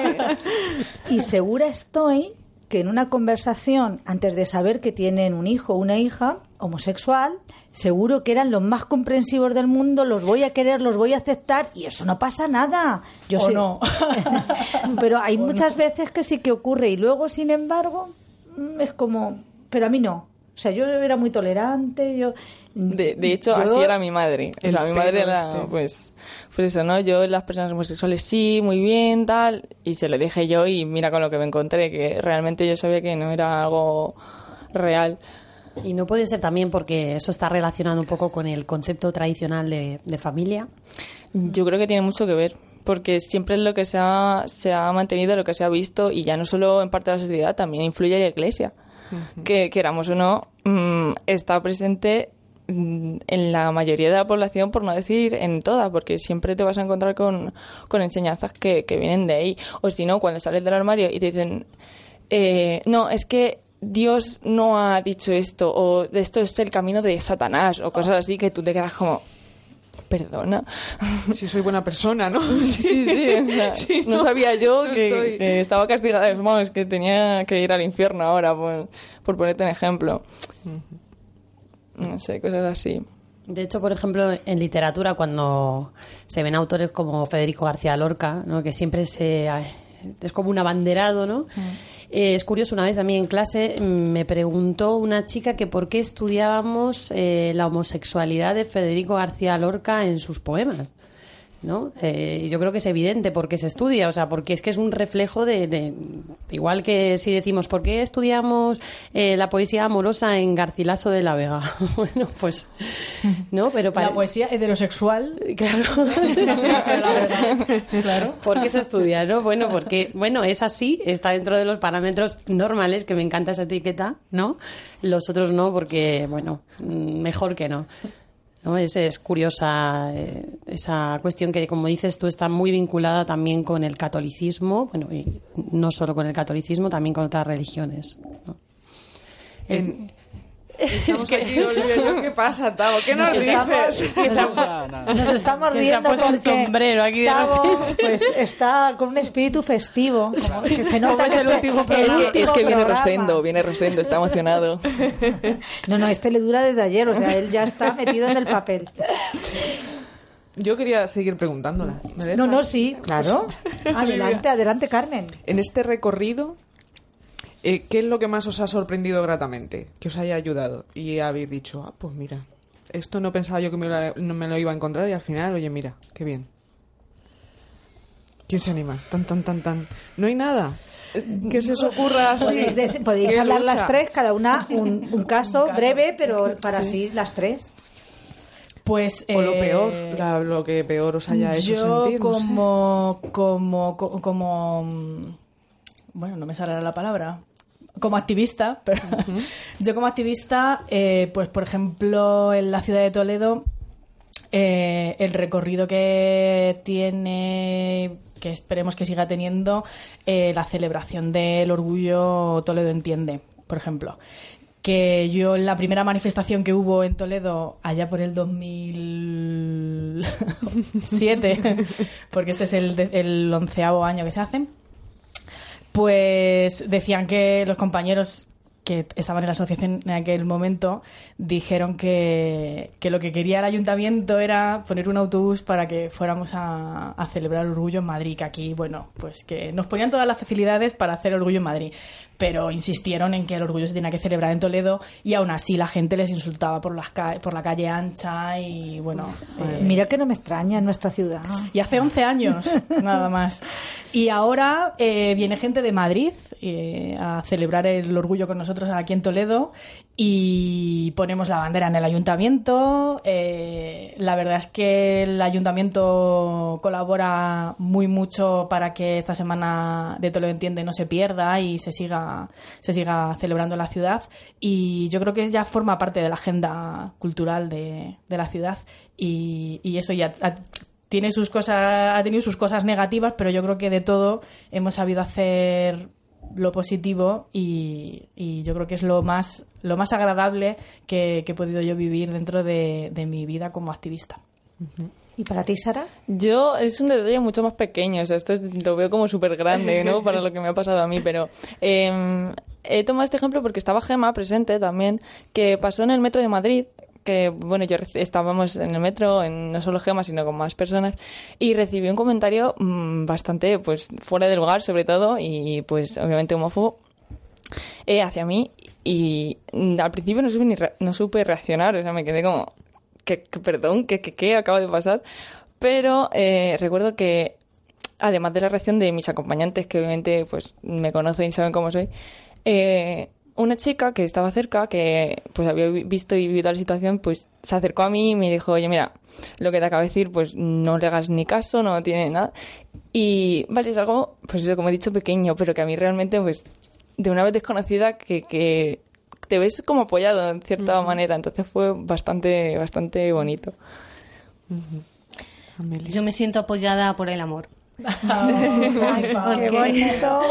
Y segura estoy que en una conversación, antes de saber que tienen un hijo o una hija homosexual, seguro que eran los más comprensivos del mundo, los voy a querer, los voy a aceptar, y eso no pasa nada. Yo O sé- no. pero hay muchas veces que sí que ocurre, y luego, sin embargo, mm, es como, pero a mí no. O sea, yo era muy tolerante, yo... De, de hecho, yo- así era mi madre. O sea, mi madre era, este. pues, pues eso, ¿no? Yo, las personas homosexuales, sí, muy bien, tal. Y se lo dije yo y mira con lo que me encontré, que realmente yo sabía que no era algo real. Y no puede ser también porque eso está relacionado un poco con el concepto tradicional de, de familia. Yo creo que tiene mucho que ver, porque siempre es lo que se ha, se ha mantenido, lo que se ha visto, y ya no solo en parte de la sociedad, también influye la iglesia. Que queramos o no, mm, está presente en la mayoría de la población, por no decir en toda, porque siempre te vas a encontrar con, con enseñanzas que, que vienen de ahí. O si no, cuando sales del armario y te dicen, eh, no, es que Dios no ha dicho esto, o esto es el camino de Satanás, o cosas así que tú te quedas como, perdona. Si soy buena persona, ¿no? Sí, sí, o sea, Sí, no, sabía yo no que, estoy- que estaba castigada, es que tenía que ir al infierno ahora, por, por ponerte un ejemplo. No sé, cosas así. De hecho, por ejemplo, en literatura, cuando se ven autores como Federico García Lorca, ¿no? que siempre se, es como un abanderado, ¿no? Eh, es curioso, una vez a mí en clase mm, me preguntó una chica que por qué estudiábamos eh, la homosexualidad de Federico García Lorca en sus poemas. ¿No? Eh, yo creo que es evidente porque se estudia, o sea, porque es que es un reflejo de, de- igual que si decimos, ¿por qué estudiamos eh, la poesía amorosa en Garcilaso de la Vega? bueno, pues, ¿no? Pero para... La poesía heterosexual. Claro. claro. ¿Por qué se estudia, no? Bueno, porque, bueno, es así, está dentro de los parámetros normales, que me encanta esa etiqueta, ¿no? Los otros no, porque, bueno, mm, mejor que no. ¿No? Es, es curiosa eh, esa cuestión que, como dices tú, está muy vinculada también con el catolicismo, bueno, y no solo con el catolicismo, también con otras religiones. ¿no? En- Estamos aquí, Olivia, y yo, ¿qué pasa, Tavo? ¿Qué nos, Nos estamos- dices? Nos estamos se ha riendo puesto el sombrero aquí de Tavo, pues está con un espíritu festivo. Como que se nota Como que es el último el programa. último Es que viene. Rosendo, viene Rosendo, está emocionado. No, no, este le dura desde ayer, o sea, él ya está metido en el papel. Yo quería seguir preguntándolas. ¿Me No, no, sí, claro. Adelante, adelante, Carmen. En este recorrido, eh, ¿qué es lo que más os ha sorprendido gratamente? Que os haya ayudado y habéis dicho, ah, pues mira, esto no pensaba yo que me lo, no me lo iba a encontrar y al final, oye, mira, qué bien. ¿Quién se anima? Tan, tan, tan, tan. No hay nada. Que se os ocurra así. Podéis, hablar lucha. las tres, cada una un, un caso breve, pero para sí las tres. Pues. O lo eh, peor, la- lo que peor os haya hecho yo sentir. no sé. como, como, co- como, mm, bueno, no me sale la palabra. Como activista, pero yo como activista, eh, pues por ejemplo, en la ciudad de Toledo, eh, el recorrido que tiene, que esperemos que siga teniendo, eh, la celebración del orgullo Toledo Entiende, por ejemplo. Que yo en la primera manifestación que hubo en Toledo, allá por el 2007, porque este es el, el onceavo año que se hace, pues decían que los compañeros que estaban en la asociación en aquel momento dijeron que, que lo que quería el ayuntamiento era poner un autobús para que fuéramos a, a celebrar el orgullo en Madrid, que aquí, bueno, pues que nos ponían todas las facilidades para hacer orgullo en Madrid, pero insistieron en que el orgullo se tenía que celebrar en Toledo y aún así la gente les insultaba por, las ca- por la calle ancha y bueno... eh, Mira que no me extraña en nuestra ciudad. y hace 11 años, nada más. Y ahora eh, viene gente de Madrid eh, a celebrar el orgullo con nosotros aquí en Toledo y ponemos la bandera en el ayuntamiento. Eh, la verdad es que el ayuntamiento colabora muy mucho para que esta semana de Toledo Entiende no se pierda y se siga, se siga celebrando en la ciudad. Y yo creo que ya forma parte de la agenda cultural de, de la ciudad y, eso ya ha- tiene sus cosas, ha tenido sus cosas negativas, pero yo creo que de todo hemos sabido hacer lo positivo y, yo creo que es lo más, lo más agradable que, he podido yo vivir dentro de, de mi vida como activista. ¿Y para ti, Sara? Yo es un detalle mucho más pequeño, o sea, esto es- lo veo como súper grande, ¿no? Para lo que me ha pasado a mí, pero eh, he tomado este ejemplo porque estaba Gema presente también, que pasó en el metro de Madrid, que bueno, yo estábamos en el metro, en, no solo Gema, sino con más personas, y recibí un comentario mm, bastante, pues, fuera del lugar, sobre todo, y pues, obviamente homófobo, eh, hacia mí y mm, al principio no supe, ni re- no supe reaccionar, o sea, me quedé como, ¿qué, qué- perdón, ¿qué, qué, qué acaba de pasar? Pero eh, recuerdo que, además de la reacción de mis acompañantes, que obviamente pues me conocen y saben cómo soy, eh, una chica que estaba cerca, que pues había vi- visto y vivido la situación, pues se acercó a mí y me dijo, oye, mira, lo que te acabo de decir, pues no le hagas ni caso, no tiene nada. Y vale, es algo, pues eso, como he dicho, pequeño, pero que a mí realmente, pues, de una vez desconocida, que, que te ves como apoyado en cierta manera. Entonces fue bastante, bastante bonito. Yo me siento apoyada por el amor. ¡Qué bonito!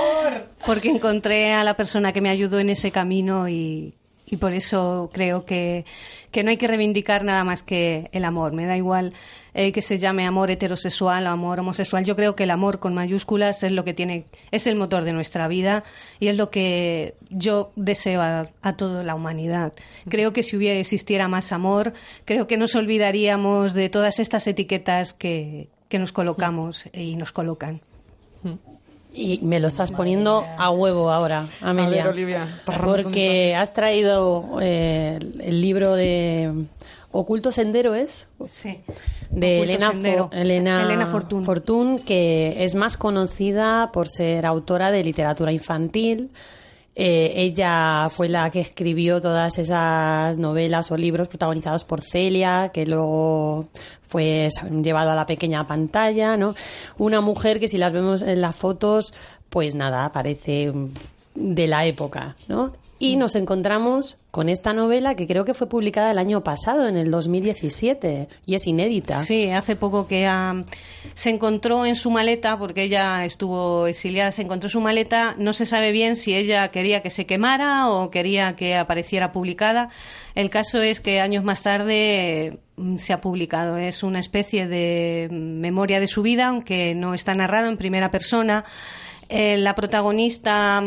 Porque encontré a la persona que me ayudó en ese camino y, y por eso creo que, que no hay que reivindicar nada más que el amor. Me da igual eh, que se llame amor heterosexual o amor homosexual. Yo creo que el amor con mayúsculas es lo que tiene, es el motor de nuestra vida y es lo que yo deseo a, a toda la humanidad. Creo que si hubiera existiera más amor, creo que nos olvidaríamos de todas estas etiquetas que, que nos colocamos y nos colocan. Y me lo estás poniendo a huevo ahora, Amelia. ver, Olivia. Porque has traído eh, el libro de Oculto Sendero es Sí. de Elena. Fo- Elena, Elena Fortún. Fortún, que es más conocida por ser autora de literatura infantil. Eh, ella fue la que escribió todas esas novelas o libros protagonizados por Celia, que luego fue llevado a la pequeña pantalla, ¿no? Una mujer que si las vemos en las fotos, pues nada, parece de la época, ¿no? Y nos encontramos con esta novela que creo que fue publicada el año pasado, en el 2017, y es inédita. Sí, hace poco que ah, se encontró en su maleta, porque ella estuvo exiliada, se encontró su maleta, no se sabe bien si ella quería que se quemara o quería que apareciera publicada. El caso es que años más tarde mm, se ha publicado. Es una especie de mm, memoria de su vida, aunque no está narrado en primera persona. Eh, la protagonista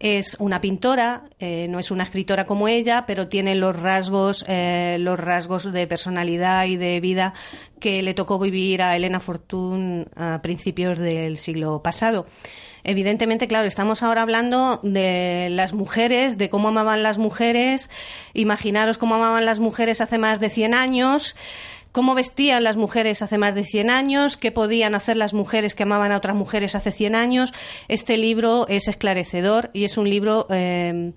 es una pintora, eh, no es una escritora como ella, pero tiene los rasgos, eh, los rasgos de personalidad y de vida que le tocó vivir a Elena Fortún a principios del siglo pasado. Evidentemente, claro, estamos ahora hablando de las mujeres, de cómo amaban las mujeres. Imaginaros cómo amaban las mujeres hace más de 100 años cómo vestían las mujeres hace más de 100 años, qué podían hacer las mujeres que amaban a otras mujeres hace 100 años. Este libro es esclarecedor y es un libro eh,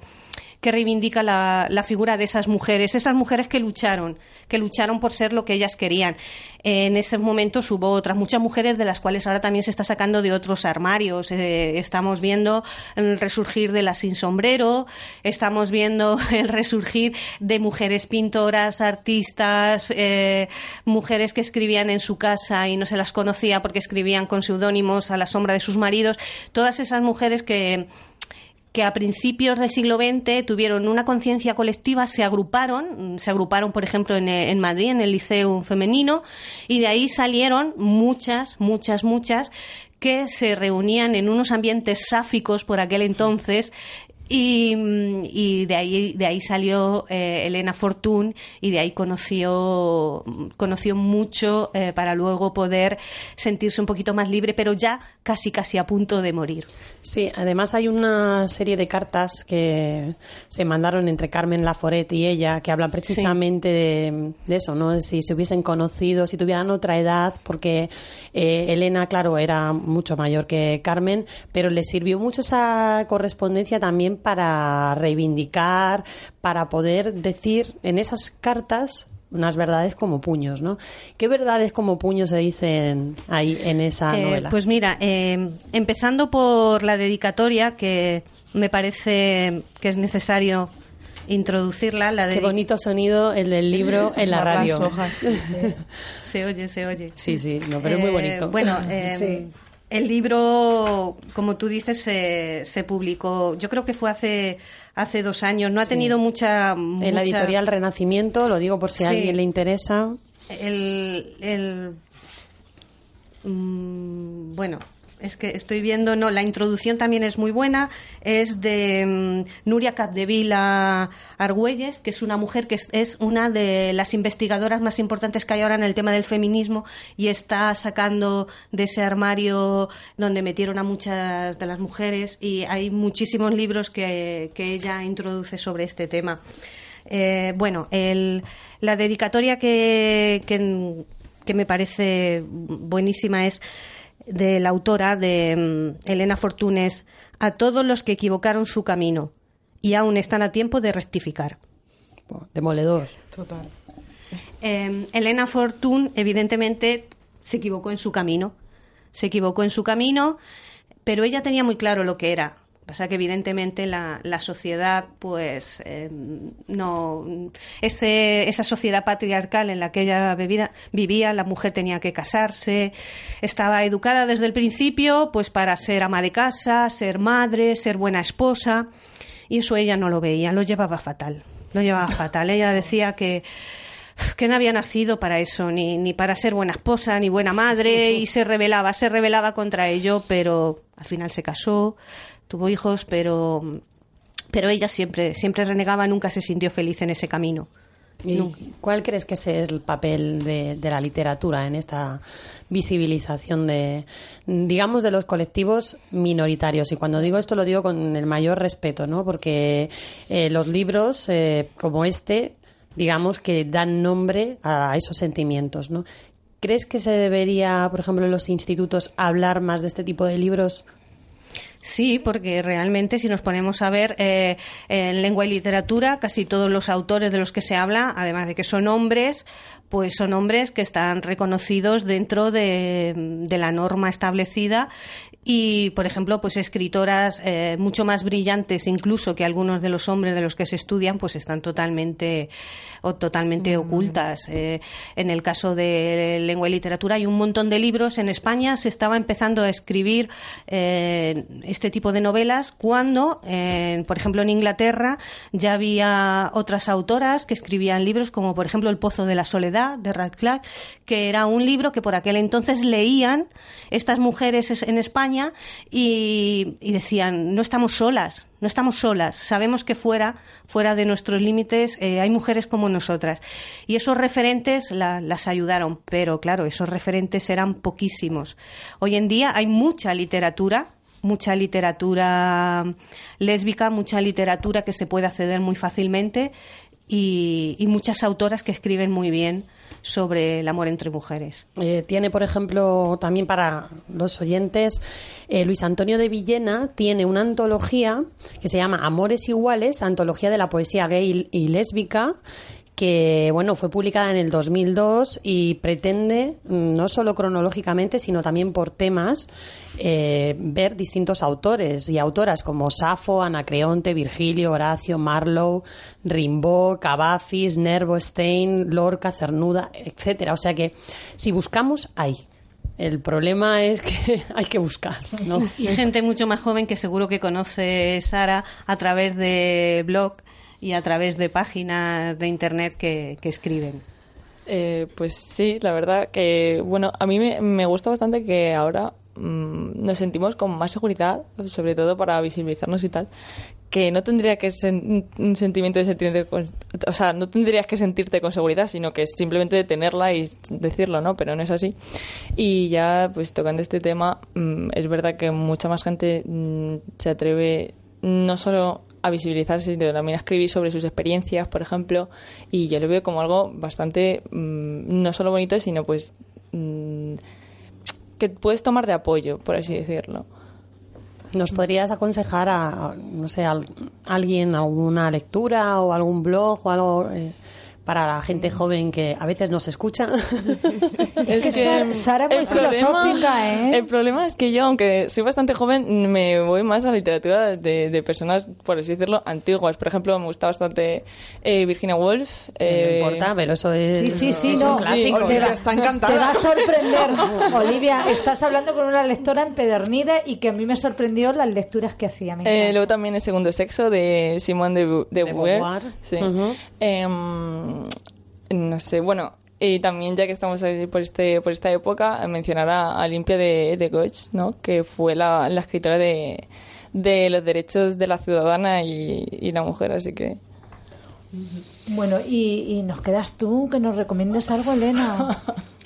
que reivindica la, figura de esas mujeres, esas mujeres que lucharon, que lucharon por ser lo que ellas querían. En esos momentos hubo otras muchas mujeres de las cuales ahora también se está sacando de otros armarios. Eh, estamos viendo el resurgir de las sin sombrero, estamos viendo el resurgir de mujeres pintoras, artistas, eh, mujeres que escribían en su casa y no se las conocía porque escribían con seudónimos a la sombra de sus maridos. Todas esas mujeres que que a principios del siglo XX tuvieron una conciencia colectiva, se agruparon, se agruparon, por ejemplo, en, en Madrid, en el Liceo Femenino, y de ahí salieron muchas, muchas, muchas que se reunían en unos ambientes sáficos por aquel entonces y, y de ahí de ahí salió eh, Elena Fortún y de ahí conoció conoció mucho eh, para luego poder sentirse un poquito más libre pero ya casi casi a punto de morir Sí, además hay una serie de cartas que se mandaron entre Carmen Laforet y ella que hablan precisamente de, de eso, ¿no? Si se hubiesen conocido, si tuvieran otra edad, porque eh, Elena, claro, era mucho mayor que Carmen, pero le sirvió mucho esa correspondencia también para reivindicar, para poder decir en esas cartas unas verdades como puños, ¿no? ¿Qué verdades como puños se dicen ahí en esa Eh, novela? Pues mira, eh, empezando por la dedicatoria, que me parece que es necesario introducirla. La Qué bonito sonido el del libro en la Las radio. hojas, sí, sí. Se oye, se oye. Sí, sí, no, pero es muy Eh, bonito. Bueno, eh, el libro, como tú dices, se, se publicó, yo creo que fue hace, hace dos años. No ha Sí. tenido mucha, en la mucha- editorial Renacimiento, lo digo por si a alguien le interesa. El, el- mm, bueno, es que estoy viendo, no, la introducción también es muy buena, es de mm, Nuria Capdevila Argüelles, que es una mujer que es, una de las investigadoras más importantes que hay ahora en el tema del feminismo y está sacando de ese armario donde metieron a muchas de las mujeres y hay muchísimos libros que, que ella introduce sobre este tema. Eh, bueno, el- la dedicatoria que, que, que me parece buenísima es de la autora de mm, Elena Fortunes a todos los que equivocaron su camino y aún están a tiempo de rectificar. Demoledor. Total. Eh, Elena Fortún, evidentemente, se equivocó en su camino. Se equivocó en su camino, pero ella tenía muy claro lo que era. Pasa que evidentemente la, la sociedad, pues, eh, no, ese, esa sociedad patriarcal en la que ella bebida- vivía, la mujer tenía que casarse, estaba educada desde el principio, pues, para ser ama de casa, ser madre, ser buena esposa, y eso ella no lo veía, lo llevaba fatal, lo llevaba fatal. Ella decía que que no había nacido para eso, ni, ni para ser buena esposa, ni buena madre, y se rebelaba, se rebelaba contra ello, pero al final se casó, tuvo hijos, pero, pero ella siempre, siempre renegaba, nunca se sintió feliz en ese camino. ¿Y ¿Cuál crees que es el papel de, de la literatura en esta visibilización de, digamos, de los colectivos minoritarios? Y cuando digo esto lo digo con el mayor respeto, ¿no? Porque eh, los libros eh, como este digamos, que dan nombre a esos sentimientos, ¿no? ¿Crees que se debería, por ejemplo, en los institutos hablar más de este tipo de libros? Sí, porque realmente si nos ponemos a ver eh, en lengua y literatura, casi todos los autores de los que se habla, además de que son hombres, pues son hombres que están reconocidos dentro de, de la norma establecida y, por ejemplo, pues escritoras eh, mucho más brillantes incluso que algunos de los hombres de los que se estudian, pues están totalmente o totalmente ocultas. Eh, en el caso de lengua y literatura hay un montón de libros. En España se estaba empezando a escribir eh, este tipo de novelas cuando, por ejemplo, en Inglaterra ya había otras autoras que escribían libros como, por ejemplo, El Pozo de la Soledad de Radcliffe, que era un libro que por aquel entonces leían estas mujeres es- en España y, decían, no estamos solas, no estamos solas, sabemos que fuera, fuera de nuestros límites eh, hay mujeres como nosotras. Y esos referentes la- las ayudaron, pero claro, esos referentes eran poquísimos. Hoy en día hay mucha literatura, mucha literatura lésbica, mucha literatura que se puede acceder muy fácilmente y muchas autoras que escriben muy bien sobre el amor entre mujeres. Eh, tiene, por ejemplo, también para los oyentes, eh, Luis Antonio de Villena tiene una antología que se llama Amores Iguales, antología de la poesía gay y lésbica, que bueno fue publicada en el 2002 y pretende mm, no solo cronológicamente sino también por temas eh, ver distintos autores y autoras como Safo, Anacreonte, Virgilio, Horacio, Marlowe, Rimbaud, Cavafis, Nervo, Stein, Lorca, Cernuda, etcétera. O sea que si buscamos hay. El problema es que hay que buscar, ¿no? Y gente mucho más joven que seguro que conoce Sara a través de blog y a través de páginas de internet que, que escriben. Eh, pues sí, la verdad que, bueno, a mí me, me gusta bastante que ahora mm, nos sentimos con más seguridad, sobre todo para visibilizarnos y tal, que no tendría que ser un sentimiento de sentirte con, o sea, no tendrías que sentirte con seguridad, sino que es simplemente tenerla y decirlo, ¿no? Pero no es así. Y ya, pues tocando este tema, mm, es verdad que mucha más gente mm, se atreve no solo a visibilizarse, sino también a escribir sobre sus experiencias, por ejemplo, y yo lo veo como algo bastante, mm, no solo bonito, sino pues mm, que puedes tomar de apoyo, por así decirlo. ¿Nos podrías aconsejar a, no sé, a alguien alguna lectura o algún blog o algo eh, para la gente joven que a veces nos escucha? Es que Sara- muy filosófica, ¿eh? El problema es que yo, aunque soy bastante joven, me voy más a la literatura de, de personas, por así decirlo, antiguas. Por ejemplo, me gusta bastante eh, Virginia Woolf. eh, No importa, pero eso es... Sí, sí, sí, es un no. clásico. Te va, te va a sorprender. Olivia, estás hablando con una lectora empedernida y que a mí me sorprendió las lecturas que hacía. me Eh, luego también el segundo sexo de Simone de, Bu- de De Beauvoir. Beauvoir. Sí. No sé, bueno, y también ya que estamos ahí por este por esta época, mencionar a, a Limpia de, de Goethe, ¿no? que fue la, la escritora de, de los derechos de la ciudadana y, y la mujer, así que... Bueno, y, y nos quedas tú, que nos recomiendes algo, Elena.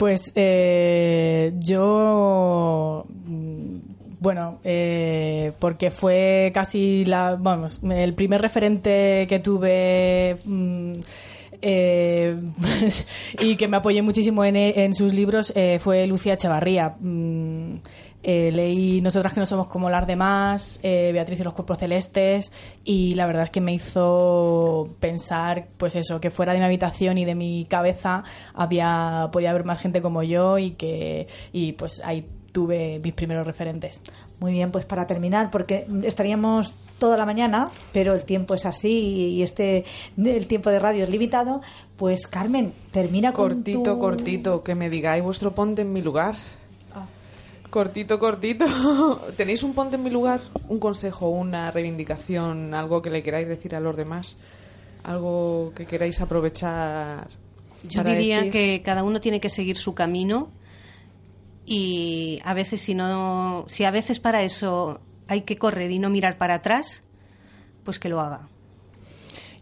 Pues eh, yo, mm, bueno, eh, porque fue casi la, vamos, el primer referente que tuve mm, eh, y que me apoyé muchísimo en, en sus libros eh, fue Lucía Echevarría. Mm, eh, leí Nosotras que no somos como las demás, eh, Beatriz y los cuerpos celestes y la verdad es que me hizo pensar, pues eso, que fuera de mi habitación y de mi cabeza había podía haber más gente como yo y que y pues ahí tuve mis primeros referentes. Muy bien, pues para terminar, porque estaríamos toda la mañana, pero el tiempo es así y este el tiempo de radio es limitado, pues Carmen, termina con Cortito, tu- cortito, que me digáis vuestro ponte en mi lugar. Cortito, cortito. ¿Tenéis un ponte en mi lugar? ¿Un consejo, una reivindicación, algo que le queráis decir a los demás? ¿Algo que queráis aprovechar? Yo diría decir? que cada uno tiene que seguir su camino y a veces si no, si a veces para eso hay que correr y no mirar para atrás, pues que lo haga.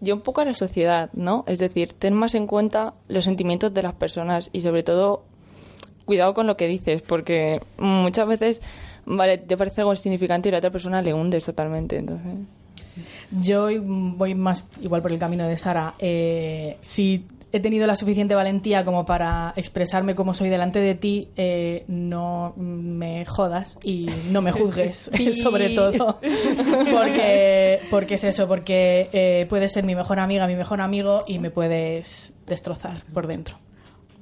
Yo un poco a la sociedad, ¿no? Es decir, ten más en cuenta los sentimientos de las personas y sobre todo cuidado con lo que dices, porque muchas veces, vale, te parece algo insignificante y la otra persona le hundes totalmente, entonces... Yo voy más igual por el camino de Sara. Eh, si he tenido la suficiente valentía como para expresarme como soy delante de ti, eh, no me jodas y no me juzgues, sobre todo. Porque, porque es eso, porque eh, puedes ser mi mejor amiga, mi mejor amigo y me puedes destrozar por dentro.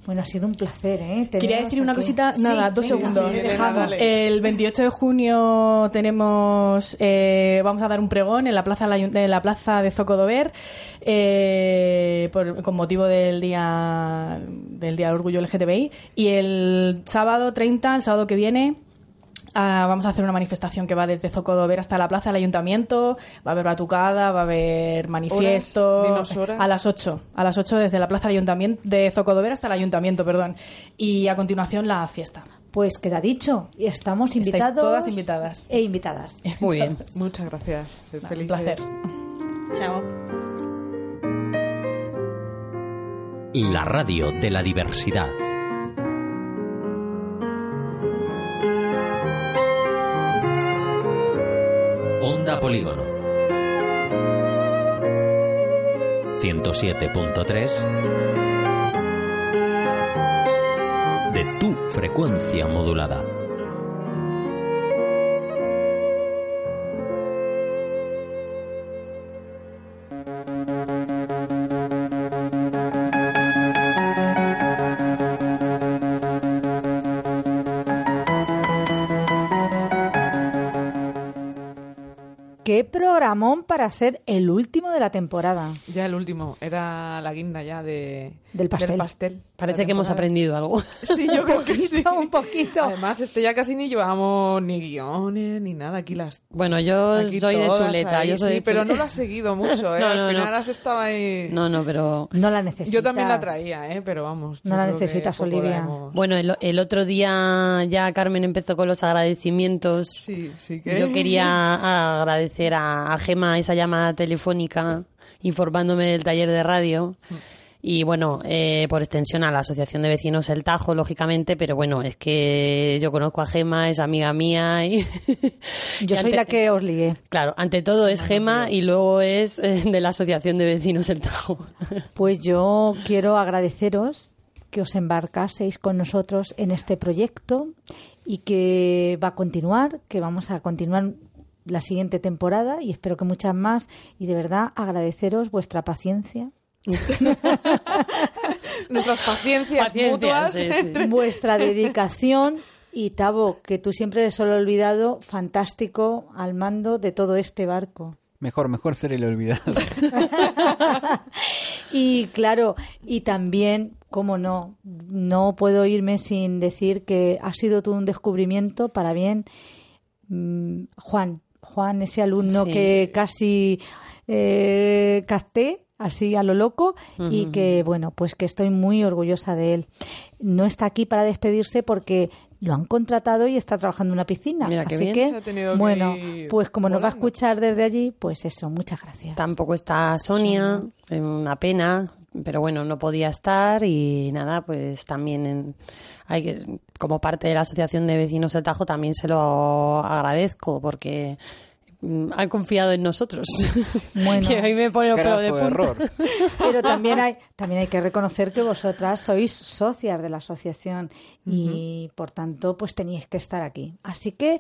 Bueno, ha sido un placer, ¿eh? Quería decir una aquí. cosita, nada, Sí, dos venga, segundos. sí. El 28 de junio tenemos, eh, vamos a dar un pregón en la plaza, de la plaza de Zocodover eh, por- con motivo del día del día del orgullo LGTBI y el sábado 30, el sábado que viene. Ah, vamos a hacer una manifestación que va desde Zocodover hasta la plaza del ayuntamiento. Va a haber batucada, va a haber manifiesto. Horas, dinos horas. A las 8. A las 8 desde la plaza del ayuntamiento, de Zocodover hasta el ayuntamiento, perdón. Y a continuación la fiesta. Pues queda dicho. Y estamos Estáis invitados. todas invitadas. E invitadas. Muy bien. Muchas gracias. Sed Un felices. placer. Chao. La radio de la diversidad. Onda Polígono. 107.3 de tu frecuencia modulada. Programón para ser el último de la temporada. Ya el último. Era la guinda ya de, Del pastel. Parece La que hemos aprendido algo. Sí, yo creo que sí. Un poquito. Además, este ya casi ni llevamos ni guiones ni nada. Aquí las. Bueno, yo aquí soy de chuleta. ahí, yo soy sí, de pero no lo has seguido mucho, ¿eh? No, Al no, final no. has estado ahí. No, no, pero... No la necesitas. Yo también la traía, ¿eh? Pero vamos. No la necesitas, la Olivia. hemos- Bueno, el, el otro día ya Carmen empezó con los agradecimientos. Sí, sí que. Yo quería agradecer a, a Gema esa llamada telefónica informándome del taller de radio. Y bueno, eh, por extensión a la Asociación de Vecinos El Tajo, lógicamente, pero bueno, es que yo conozco a Gema, es amiga mía y... Yo y soy ante- la que os ligué. Claro, ante todo es Gema y luego es eh, de la Asociación de Vecinos El Tajo. Pues yo quiero agradeceros que os embarcaseis con nosotros en este proyecto y que va a continuar, que vamos a continuar la siguiente temporada y espero que muchas más y de verdad agradeceros vuestra paciencia, Nuestras paciencias Paciencia, mutuas. sí, sí. vuestra dedicación y Tavo, que tú siempre eres solo olvidado, fantástico al mando de todo este barco. Mejor, mejor ser el olvidado. Y claro, y también, cómo no, no puedo irme sin decir que ha sido todo un descubrimiento para bien. Mm, Juan, Juan, ese alumno Sí. que casi eh, capté así a lo loco y que, bueno, pues que estoy muy orgullosa de él. No está aquí para despedirse porque lo han contratado y está trabajando en una piscina. Mira, así que, bueno, pues como nos va a volando. escuchar desde allí, pues eso, muchas gracias. Tampoco está Sonia, una pena, pero bueno, no podía estar y nada, pues también en- hay que, como parte de la Asociación de Vecinos del Tajo también se lo agradezco porque han confiado en nosotros. Bueno. a mí me pone de punta. error. Pero también hay, también hay que reconocer que vosotras sois socias de la asociación y por tanto pues teníais que estar aquí. Así que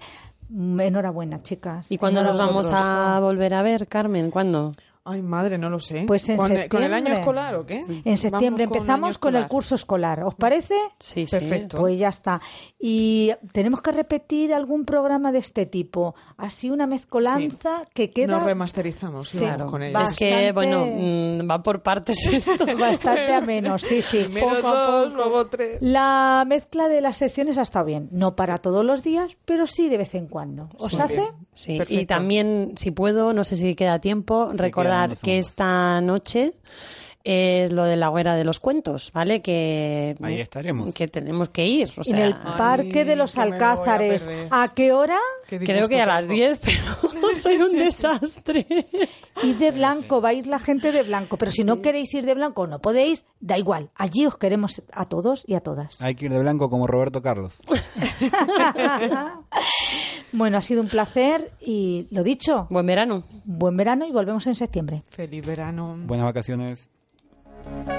mm, enhorabuena, chicas. ¿Y cuándo nos vamos a volver a ver, Carmen? ¿Cuándo? Ay, madre, no lo sé. Pues en ¿Con, el- ¿Con el año septiembre. escolar o qué? En septiembre Vamos con empezamos con el curso escolar. ¿Os parece? Sí, sí. Perfecto. Pues ya está. Y tenemos que repetir algún programa de este tipo. Así una mezcolanza que queda Nos remasterizamos Sí, vamos con ello. va. Es que, bueno, mm, va por partes esto. bastante ameno. Sí, sí. Primero Poco a dos, poco. luego tres. La mezcla de las secciones ha estado bien. No para todos los días, pero sí de vez en cuando. ¿Os Sí. hace? Sí, Perfecto. y también, si puedo, no sé si queda tiempo, quedan recordar que esta noche es lo de la hoguera de los cuentos, ¿vale? Que, Ahí estaremos. que tenemos que ir. O en el Parque de los a Alcázares. ¿A qué hora? Qué creo que a las tengo. 10, pero soy un desastre. Y de blanco, va a ir la gente de blanco. Pero si no queréis ir de blanco, no podéis, da igual. Allí os queremos a todos y a todas. Hay que ir de blanco como Roberto Carlos. Bueno, ha sido un placer y lo dicho. Buen verano. Buen verano y volvemos en septiembre. Feliz verano. Buenas vacaciones. Bye.